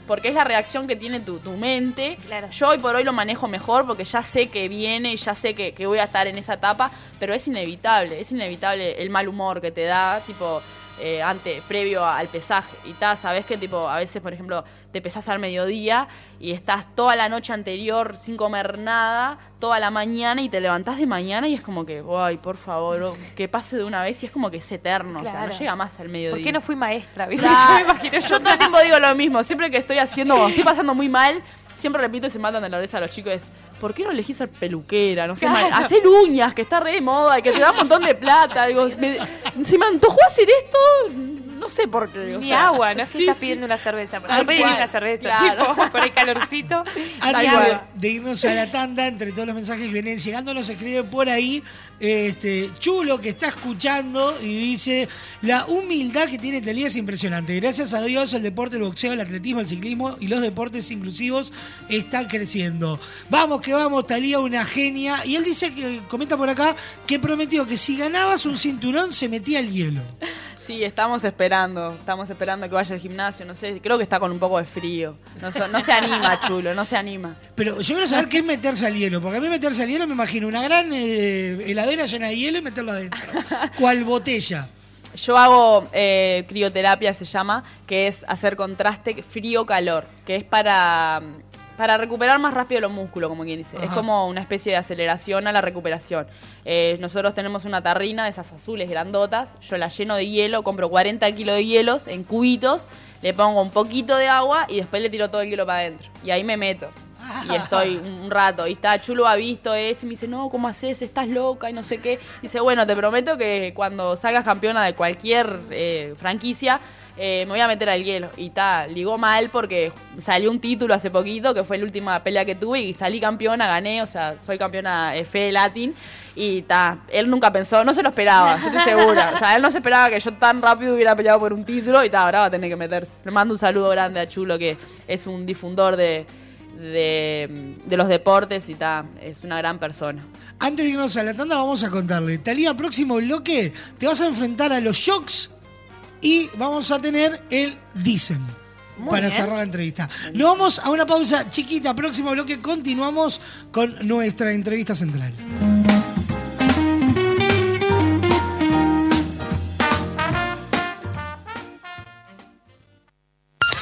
porque es la reacción que tiene tu, tu mente. Yo hoy por hoy lo manejo mejor porque ya sé que viene y ya sé que, que voy a estar en esa etapa, pero es inevitable, es inevitable el mal humor que te da, tipo, eh, ante, previo al pesaje. Y ta, sabes que tipo, a veces, por ejemplo, te pesas al mediodía y estás toda la noche anterior sin comer nada, toda la mañana y te levantás de mañana y es como que, ay, por favor, que pase de una vez y es como que es eterno, o sea, no llega más al mediodía. ¿Por qué no fui maestra? ¿viste? Claro. Yo me imaginé Yo todo el tiempo digo lo mismo. Siempre que estoy haciendo, estoy pasando muy mal, siempre repito y se matan de la oreja a los chicos. Es, ¿por qué no elegís ser peluquera? No sé, Claro. hacer uñas, que está re de moda y que te da un montón de plata. Digo, me- se me antojó hacer esto, no sé por qué. o Ni sea, agua, no es que sí, estás sí. pidiendo una cerveza. Tal Yo pedí una cerveza, Claro. con el calorcito. Antes de, de irnos a la tanda, entre todos los mensajes que vienen llegando, nos escribe por ahí este Chulo que está escuchando y dice: La humildad que tiene Talía es impresionante. Gracias a Dios, el deporte, el boxeo, el atletismo, el ciclismo y los deportes inclusivos están creciendo. Vamos, que vamos, Talía, una genia. Y él dice que, comenta por acá, que prometió que si ganabas un cinturón se metía el hielo. Sí, estamos esperando, estamos esperando que vaya al gimnasio, no sé, creo que está con un poco de frío. No, so- no se anima, chulo, no se anima. Pero yo quiero saber qué es meterse al hielo, porque a mí meterse al hielo me imagino una gran eh, heladera llena de hielo y meterlo adentro. ¿Cuál botella? Yo hago eh, crioterapia, se llama, que es hacer contraste frío-calor, que es para, para recuperar más rápido los músculos, como quien dice. Es como una especie de aceleración a la recuperación. Eh, nosotros tenemos una tarrina de esas azules grandotas, yo la lleno de hielo, compro 40 kilos de hielos en cubitos, le pongo un poquito de agua y después le tiro todo el hielo para adentro. Y ahí me meto. Y estoy un rato. Y está, Chulo ha visto eso y me dice, no, ¿cómo haces? Estás loca y no sé qué. Dice, bueno, te prometo que cuando salgas campeona de cualquier eh, franquicia, eh, me voy a meter al hielo. Y ta, ligó mal porque salió un título hace poquito, que fue la última pelea que tuve, y salí campeona, gané, o sea, soy campeona Fede Latin. Y ta, él nunca pensó, no se lo esperaba, yo estoy segura. O sea, él no se esperaba que yo tan rápido hubiera peleado por un título y ta, ahora va a tener que meterse. Le mando un saludo grande a Chulo, que es un difundor de, de, de los deportes y ta, es una gran persona. Antes de irnos a la tanda, vamos a contarle. Talía, próximo bloque, te vas a enfrentar a los Shocks y vamos a tener el Dicen. Muy para bien. cerrar la entrevista. Nos vamos a una pausa chiquita. Próximo bloque continuamos con nuestra entrevista central.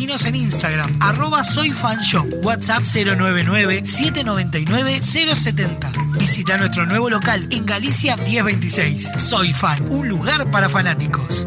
Seguinos en Instagram, arroba soyfanshop, WhatsApp 099-799-070. Visita nuestro nuevo local en Galicia 1026. Soy Fan, un lugar para fanáticos.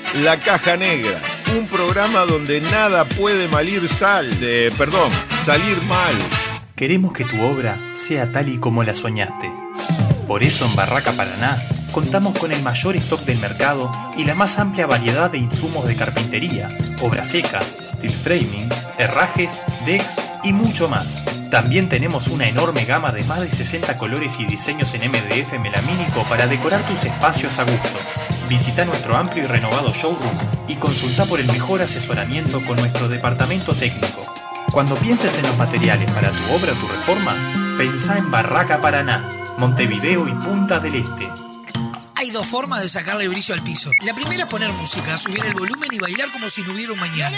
La Caja Negra, un programa donde nada puede malir sal, de, perdón, salir mal. Queremos que tu obra sea tal y como la soñaste. Por eso en Barraca Paraná contamos con el mayor stock del mercado y la más amplia variedad de insumos de carpintería, obra seca, steel framing, herrajes, decks y mucho más. También tenemos una enorme gama de más de 60 colores y diseños en MDF melamínico para decorar tus espacios a gusto. Visita nuestro amplio y renovado showroom y consulta por el mejor asesoramiento con nuestro departamento técnico. Cuando pienses en los materiales para tu obra o tu reforma, pensá en Barraca Paraná, Montevideo y Punta del Este. Hay dos formas de sacarle brillo al piso. La primera es poner música, subir el volumen y bailar como si no hubiera un mañana.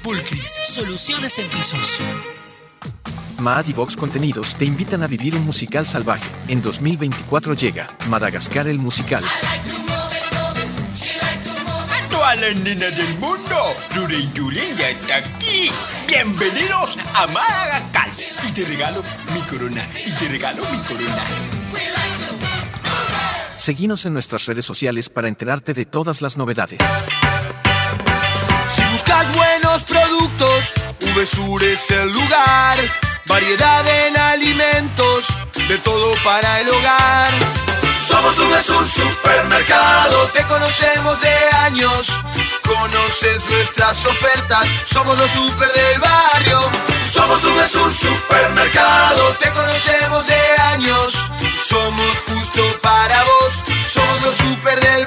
Pulcris, soluciones en pisos. Maad y Vox Contenidos te invitan a vivir un musical salvaje. En 2024 llega Madagascar el musical. Todas las nenas del mundo, Rura y ya está aquí. Bienvenidos a Madagascar. Y te regalo mi corona, y te regalo mi corona. Seguinos en nuestras redes sociales para enterarte de todas las novedades. Buscas buenos productos, VSUR es el lugar. Variedad en alimentos, de todo para el hogar. Somos VSUR Supermercado, te conocemos de años. Conoces nuestras ofertas, somos los super del barrio. Somos VSUR Supermercado, te conocemos de años. Somos justo para vos, somos los super del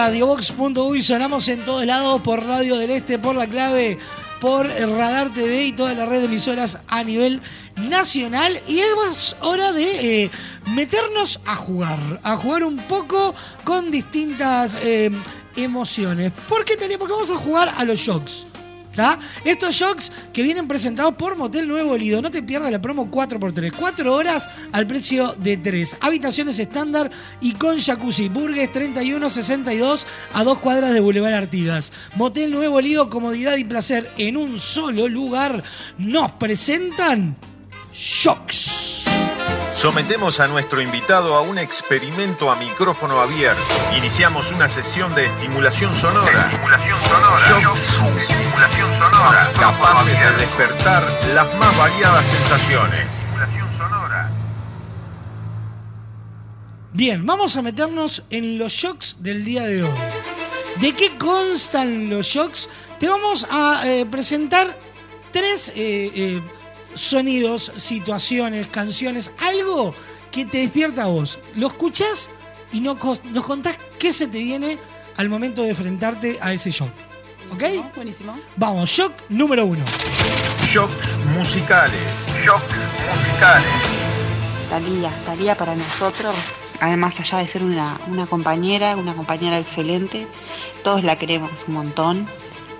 www.radiobox.uy. Sonamos en todos lados por Radio del Este, por la clave, por Radar TV y toda la red de emisoras a nivel nacional. Y es hora de eh, meternos a jugar, a jugar un poco con distintas eh, emociones. ¿Por qué? Porque vamos a jugar a los shocks. Estos shocks que vienen presentados por Motel Nuevo Lido. No te pierdas la promo 4x3. 4 horas al precio de 3. Habitaciones estándar y con jacuzzi. Burgues 3162 a dos cuadras de Boulevard Artigas. Motel Nuevo Lido, comodidad y placer en un solo lugar. Nos presentan shocks. Sometemos a nuestro invitado a un experimento a micrófono abierto. Iniciamos una sesión de estimulación sonora. Shocks capaces de despertar las más variadas sensaciones. Bien, vamos a meternos en los shocks del día de hoy. ¿De qué constan los shocks? Te vamos a eh, presentar tres eh, eh, sonidos, situaciones, canciones, algo que te despierta a vos. Lo escuchás y no cos- nos contás qué se te viene al momento de enfrentarte a ese shock. ¿Ok? Buenísimo. Vamos, shock número uno. Shocks musicales. Shocks musicales. Talía, Talía para nosotros, además allá de ser una, una compañera, una compañera excelente, todos la queremos un montón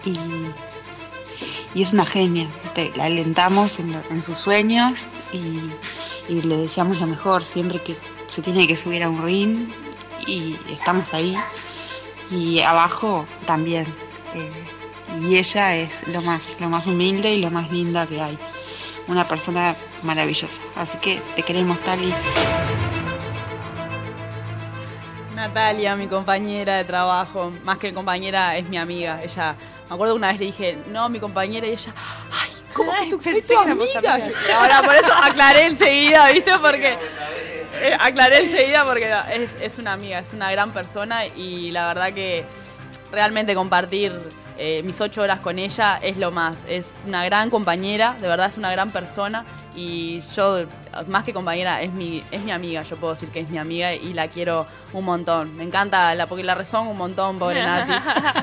y, y es una genia. La alentamos en, lo- en sus sueños y, y le deseamos lo mejor siempre que se tiene que subir a un ring y estamos ahí. Y abajo también. eh, y ella es lo más, lo más humilde y lo más linda que hay una persona maravillosa. Así que te queremos, Tali. Natalia, mi compañera de trabajo, más que compañera, es mi amiga. Ella, me acuerdo que una vez le dije, no, mi compañera, y ella, ay, ¿cómo que tú soy tu amiga? Y Ahora, por eso aclaré enseguida, ¿viste? Porque eh, aclaré enseguida porque es, es una amiga, es una gran persona y la verdad que realmente compartir eh, mis ocho horas con ella es lo más. Es una gran compañera, de verdad es una gran persona y yo, más que compañera, es mi, es mi amiga. Yo puedo decir que es mi amiga y la quiero un montón. Me encanta, la, porque la rezongo un montón, pobre Nati.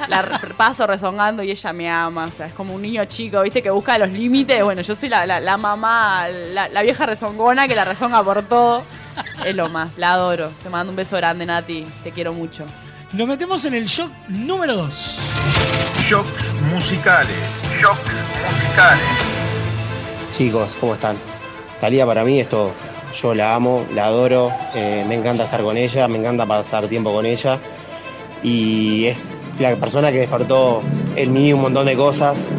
La re- paso rezongando y ella me ama. O sea, es como un niño chico, ¿viste? Que busca los límites. Bueno, yo soy la, la- la mamá, la, la vieja rezongona que la rezonga por todo. Es lo más, la adoro. Te mando un beso grande, Nati. Te quiero mucho. Nos metemos en el shock número 2. Shocks musicales. Shocks musicales. Chicos, ¿cómo están? Talía para mí es todo. Yo la amo, la adoro, eh, me encanta estar con ella, me encanta pasar tiempo con ella. Y es la persona que despertó en mí un montón de cosas,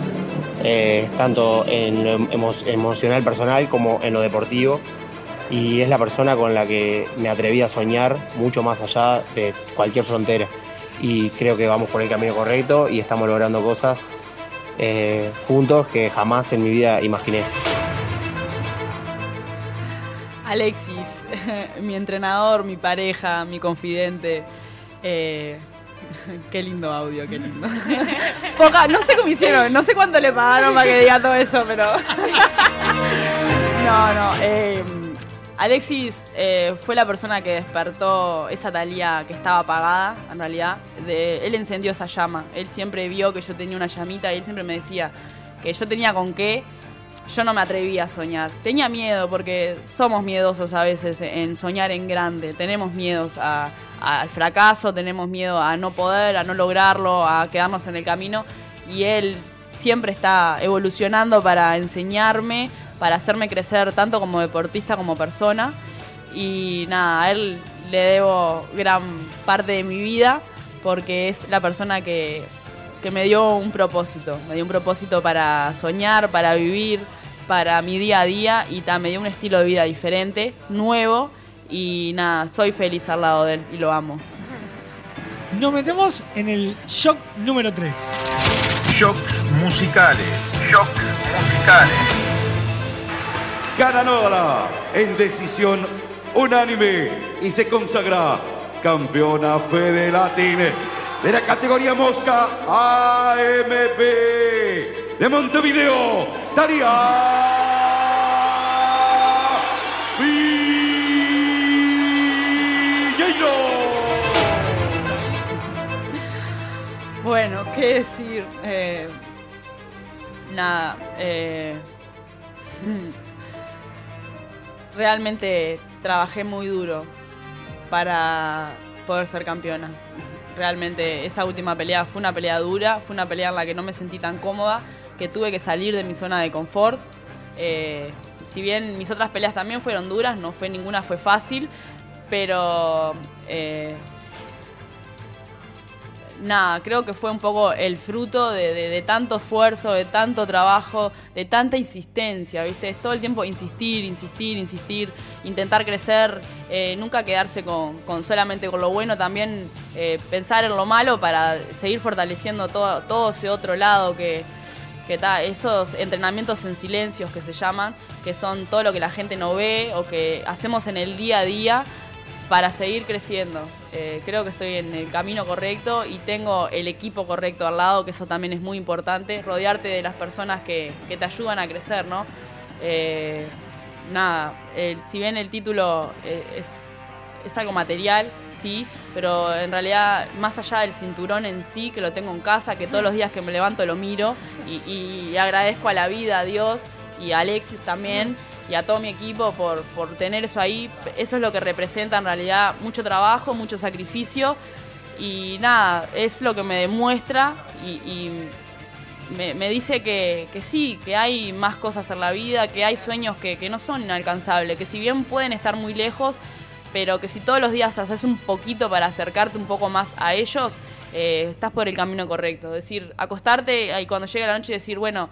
eh, tanto en lo emo- emocional personal como en lo deportivo. Y es la persona con la que me atreví a soñar mucho más allá de cualquier frontera. Y creo que vamos por el camino correcto y estamos logrando cosas eh, juntos que jamás en mi vida imaginé. Alexis, mi entrenador, mi pareja, mi confidente. Eh, qué lindo audio, qué lindo. Poca, no sé cómo hicieron, no sé cuánto le pagaron para que diga todo eso, pero. no, no. eh, Alexis eh, fue la persona que despertó esa Talía que estaba apagada, en realidad. Él encendió esa llama. Él siempre vio que yo tenía una llamita y él siempre me decía que yo tenía con qué yo no me atrevía a soñar. Tenía miedo porque somos miedosos a veces en soñar en grande. Tenemos miedos al fracaso, tenemos miedo a no poder, a no lograrlo, a quedarnos en el camino. Y él siempre está evolucionando para enseñarme, para hacerme crecer tanto como deportista como persona. Y nada, a él le debo gran parte de mi vida porque es la persona que, que me dio un propósito. Me dio un propósito para soñar, para vivir, para mi día a día y ta, me dio un estilo de vida diferente, nuevo. Y nada, soy feliz al lado de él y lo amo. Nos metemos en el shock número 3. Shocks musicales. Shocks musicales. Ganadora en decisión unánime y se consagra campeona Fede Latin de la categoría Mosca AMP de Montevideo, Villeiro. Bueno, ¿qué decir? Eh, nada, eh, realmente trabajé muy duro para poder ser campeona. Realmente esa última pelea fue una pelea dura, fue una pelea en la que no me sentí tan cómoda, que tuve que salir de mi zona de confort. Eh, si bien mis otras peleas también fueron duras, no fue ninguna fue fácil, pero eh, nada, creo que fue un poco el fruto de, de- tanto esfuerzo, de tanto trabajo, de tanta insistencia, ¿viste? Es todo el tiempo insistir, insistir, insistir, intentar crecer, eh, nunca quedarse con, con solamente con lo bueno, también eh, pensar en lo malo para seguir fortaleciendo todo, todo ese otro lado que, que ta, esos entrenamientos en silencios que se llaman, que son todo lo que la gente no ve o que hacemos en el día a día para seguir creciendo. Eh, creo que estoy en el camino correcto y tengo el equipo correcto al lado, que eso también es muy importante, rodearte de las personas que, que te ayudan a crecer, ¿no? Eh, nada, el- si bien el título eh, es, es algo material, sí, pero en realidad más allá del cinturón en sí, que lo tengo en casa, que todos los días que me levanto lo miro y, y agradezco a la vida, a Dios y a Alexis también y a todo mi equipo por, por tener eso ahí. Eso es lo que representa en realidad mucho trabajo, mucho sacrificio y nada, es lo que me demuestra y, me, dice que, que sí, que hay más cosas en la vida, que hay sueños que, que no son inalcanzables, que si bien pueden estar muy lejos, pero que si todos los días haces un poquito para acercarte un poco más a ellos, eh, estás por el camino correcto. Es decir, acostarte y cuando llegue la noche decir, bueno,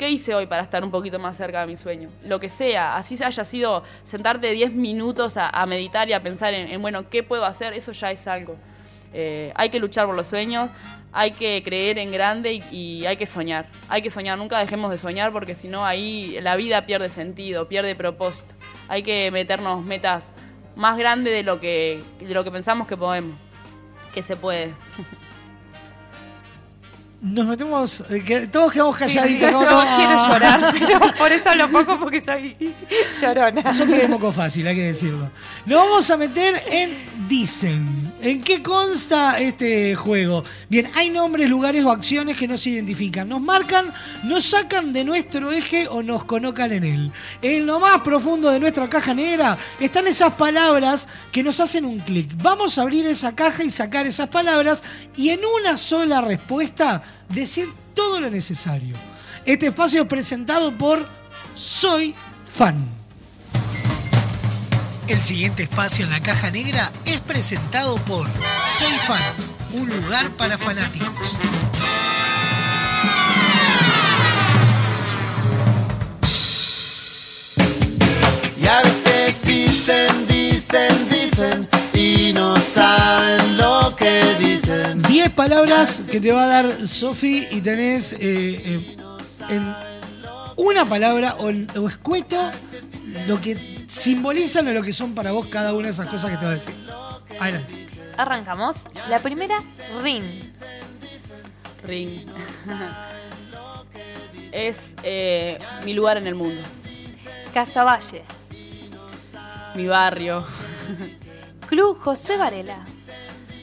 ¿qué hice hoy para estar un poquito más cerca de mi sueño? Lo que sea, así haya sido sentarte 10 minutos a, meditar y a pensar en, en, bueno, ¿qué puedo hacer? Eso ya es algo. Eh, hay que luchar por los sueños, hay que creer en grande y, y hay que soñar. Hay que soñar, nunca dejemos de soñar porque si no ahí la vida pierde sentido, pierde propósito. Hay que meternos metas más grandes de lo que, de lo que pensamos que podemos, que se puede. Nos metemos, eh, que todos quedamos calladitos. yo quiero ah. llorar, pero por eso hablo poco porque soy llorona. Sofía de moco fácil, hay que decirlo. Nos vamos a meter en Dicen. ¿En qué consta este juego? Bien, hay nombres, lugares o acciones que nos identifican. Nos marcan, nos sacan de nuestro eje o nos colocan en él. En lo más profundo de nuestra caja negra están esas palabras que nos hacen un clic. Vamos a abrir esa caja y sacar esas palabras y en una sola respuesta decir todo lo necesario. Este espacio es presentado por Soy Fan. El siguiente espacio en la caja negra es presentado por Soy Fan, un lugar para fanáticos. Y a veces dicen, dicen, dicen y no saben lo que dicen. 10 palabras que te va a dar Sofi y tenés eh, eh, en una palabra o escueto lo que simbolizan lo que son para vos cada una de esas cosas que te va a decir. Adelante. Arrancamos. La primera, ring. Ring. es eh, mi lugar en el mundo. Casaballe. Mi barrio. Club José Varela.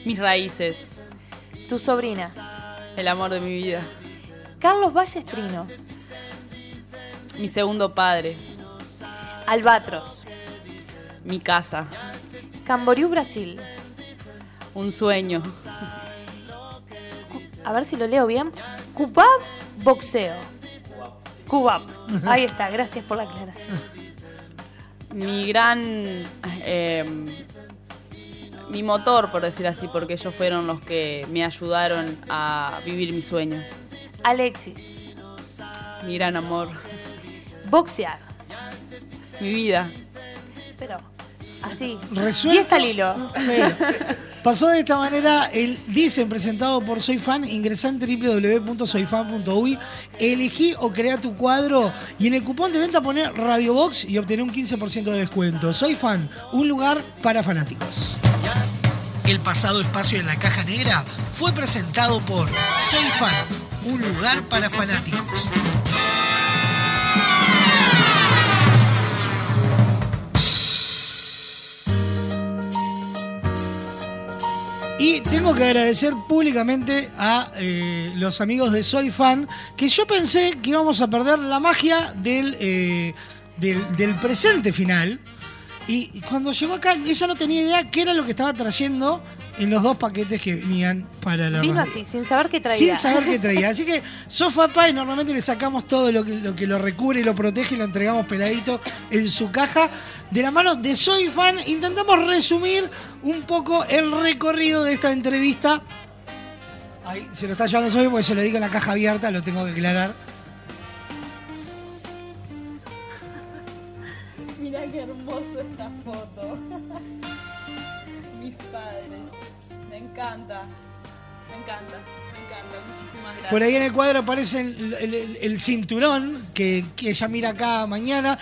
Mis raíces. Tu sobrina. El amor de mi vida. Carlos Ballestrino. Mi segundo padre. Albatros. Mi casa. Camboriú, Brasil. Un sueño. A ver si lo leo bien. Cubab, boxeo. Cubab. Ahí está, gracias por la aclaración. Mi gran. eh, mi motor, por decir así, porque ellos fueron los que me ayudaron a vivir mi sueño. Alexis. Mi gran amor. Boxear. Mi vida. Pero, así. Resuelto. 10 al hilo. Bueno, pasó de esta manera el Dicen presentado por Soy Fan. Ingresá en www.soyfan.uy. Elegí o crea tu cuadro y en el cupón de venta poner Radio Box y obtener un 15% de descuento. Soy Fan, un lugar para fanáticos. El pasado espacio en la caja negra fue presentado por Soy Fan, un lugar para fanáticos. Y tengo que agradecer públicamente a eh, los amigos de Soy Fan, que yo pensé que íbamos a perder la magia del, eh, del, presente final. Y cuando llegó acá, ella no tenía idea qué era lo que estaba trayendo en los dos paquetes que venían para la Vino radio. así, sin saber qué traía. Sin saber qué traía. Así que Sofa Pie normalmente le sacamos todo lo que, lo que lo recubre y lo protege y lo entregamos peladito en su caja. De la mano de Soy Fan, intentamos resumir un poco el recorrido de esta entrevista. Ahí se lo está llevando Soy porque se lo digo en la caja abierta, lo tengo que aclarar. Mirá qué hermoso esta foto. Encanta. Me encanta. Me encanta. Muchísimas gracias. Por ahí en el cuadro aparece el, cinturón que, que ella mira acá mañana.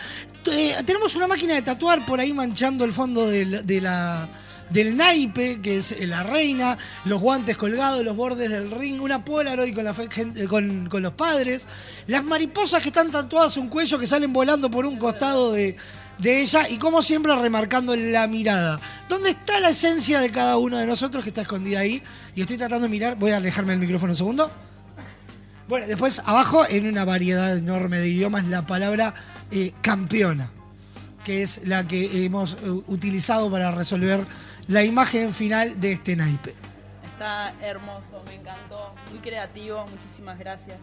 Eh, tenemos una máquina de tatuar por ahí manchando el fondo de la- del naipe, que es la reina, los guantes colgados, los bordes del ring, una Polaroid con, la gente- con, con los padres, las mariposas que están tatuadas en un cuello que salen volando por un costado de, de ella y como siempre remarcando la mirada. ¿Dónde está la esencia de cada uno de nosotros que está escondida ahí? Y estoy tratando de mirar, voy a alejarme del micrófono un segundo. Bueno, después abajo en una variedad enorme de idiomas la palabra eh, campeona, que es la que hemos eh, utilizado para resolver la imagen final de este naipe. Está hermoso, me encantó. Muy creativo. Muchísimas gracias.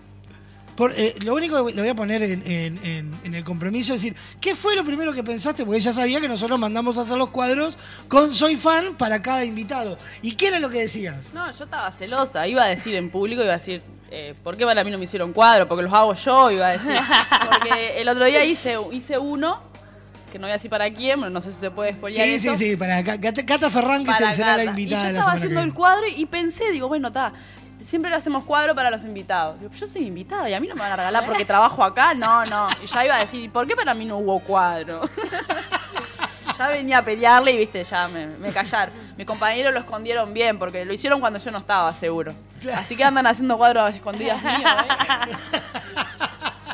Por, eh, lo único que le voy a poner en, en- en- en el compromiso es decir, ¿qué fue lo primero que pensaste? Porque ella sabía que nosotros mandamos a hacer los cuadros con Soy Fan para cada invitado. ¿Y qué era lo que decías? No, yo estaba celosa. Iba a decir en público, iba a decir, eh, ¿por qué para mí no me hicieron cuadro? Porque los hago yo, iba a decir. Porque el otro día hice, hice uno, que no voy a decir para quién, pero no sé si se puede spoilear Sí, sí, eso. sí, para Ca- Cata, Ferran, que Para será la invitada Y yo de la estaba que haciendo el cuadro y pensé, digo, bueno, está. Siempre le hacemos cuadro para los invitados. Digo, yo soy invitada y a mí no me van a regalar porque trabajo acá. No, no. Y ya iba a decir, ¿por qué para mí no hubo cuadro? ya venía a pelearle y, viste, ya me, me callaron. Mis compañeros lo escondieron bien porque lo hicieron cuando yo no estaba, seguro. Así que andan haciendo cuadros a escondidas míos, ¿eh?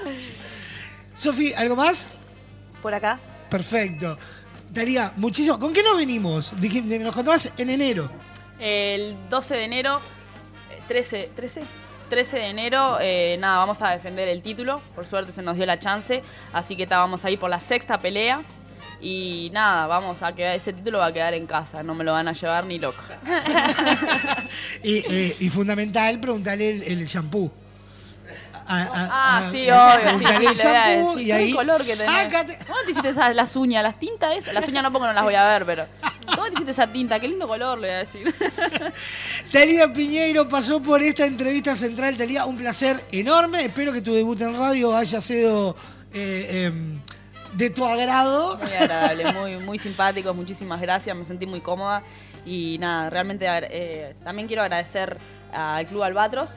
Sofi, ¿algo más? Por acá. Perfecto. Daría, muchísimo. ¿Con qué nos venimos? Nos contabas en enero. El 12 de enero, 13, 13, 13 de enero, eh, nada, vamos a defender el título. Por suerte se nos dio la chance, así que ta, vamos a ir por la sexta pelea. Y nada, vamos a quedar, ese título va a quedar en casa, no me lo van a llevar ni loca. Y, eh, y fundamental, preguntarle el, el shampoo. A- a- Ah, a- sí, obvio, sí, sí, el shampoo y ahí. color que tenés. sácate. ¿Cómo te hiciste esas, las uñas, las tintas esas? Las uñas no porque no las voy a ver, pero. ¿Cómo te hiciste esa tinta? Qué lindo color, le voy a decir. Talía Piñeiro pasó por esta entrevista central. Talía, un placer enorme. Espero que tu debut en radio haya sido eh, em, de tu agrado. Muy agradable, muy, muy simpáticos, muchísimas gracias, me sentí muy cómoda y nada, realmente eh, también quiero agradecer al Club Albatros,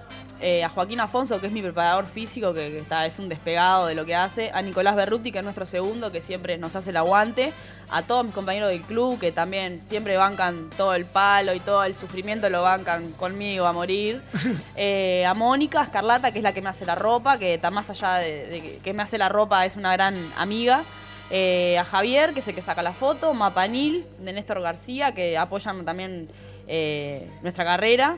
eh, a Joaquín Afonso, que es mi preparador físico, que, que está, es un despegado de lo que hace, a Nicolás Berruti, que es nuestro segundo, que siempre nos hace el aguante, a todos mis compañeros del club, que también siempre bancan todo el palo y todo el sufrimiento, lo bancan conmigo a morir, Eh, a Mónica, a Escarlata, que es la que me hace la ropa, que está más allá de, de que- me hace la ropa, es una gran amiga. Eh, a Javier, que es el que saca la foto, Mapanil, de Néstor García, que apoyan también nuestra carrera.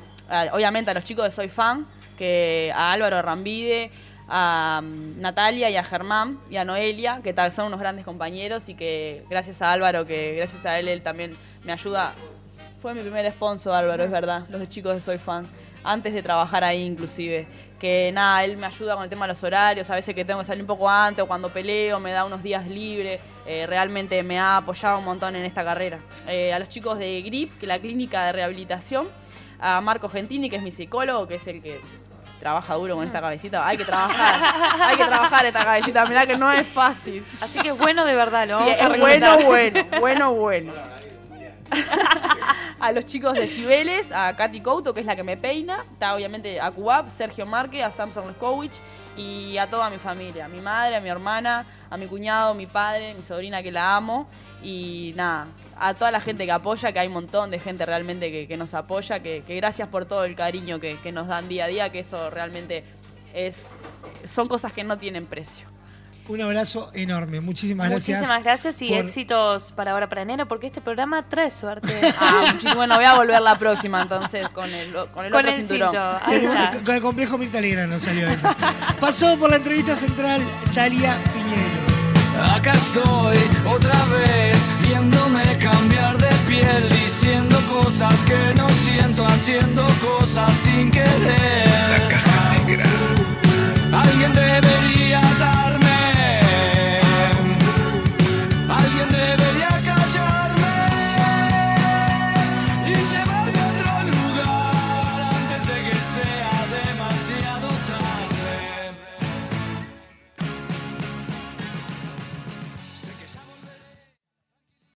Obviamente a los chicos de Soy Fan, que a Álvaro Rambide, a mm, Natalia y a Germán y a Noelia, que son unos grandes compañeros y que gracias a Álvaro, que gracias a él él también me ayuda. Fue mi primer sponsor, Álvaro, es verdad, los chicos de Soy Fan, antes de trabajar ahí inclusive. Que nada, él me ayuda con el tema de los horarios, a veces que tengo que salir un poco antes o cuando peleo, me da unos días libres, eh, realmente me ha apoyado un montón en esta carrera. Eh, a los chicos de GRIP, que es la clínica de rehabilitación, a Marco Gentini, que es mi psicólogo, que es el que trabaja duro con esta cabecita. Hay que trabajar, hay que trabajar esta cabecita, mirá que no es fácil. Así que es bueno de verdad, ¿no? Sí, Vamos a es bueno, bueno, bueno, bueno. a los chicos de Cibeles, a Katy Couto, que es la que me peina, está obviamente a Cubab, Sergio Márquez, a Samson Leskowicz y a toda mi familia, a mi madre, a mi hermana, a mi cuñado, mi padre, mi sobrina que la amo y nada, a toda la gente que apoya, que hay un montón de gente realmente que, que nos apoya, que, que gracias por todo el cariño que, que nos dan día a día, que eso realmente es son cosas que no tienen precio. Un abrazo enorme. Muchísimas gracias. Muchísimas gracias y por- éxitos para ahora para enero, porque este programa trae suerte. Ah, muchísimo. Bueno, voy a volver la próxima entonces con el, con el Con otro el cinturón. cinto, con el complejo Mirta Legrano salió eso. Pasó por la entrevista central Talia Piñero. Acá estoy otra vez viéndome cambiar de piel, diciendo cosas que no siento, haciendo cosas sin querer. La caja negra. Alguien debería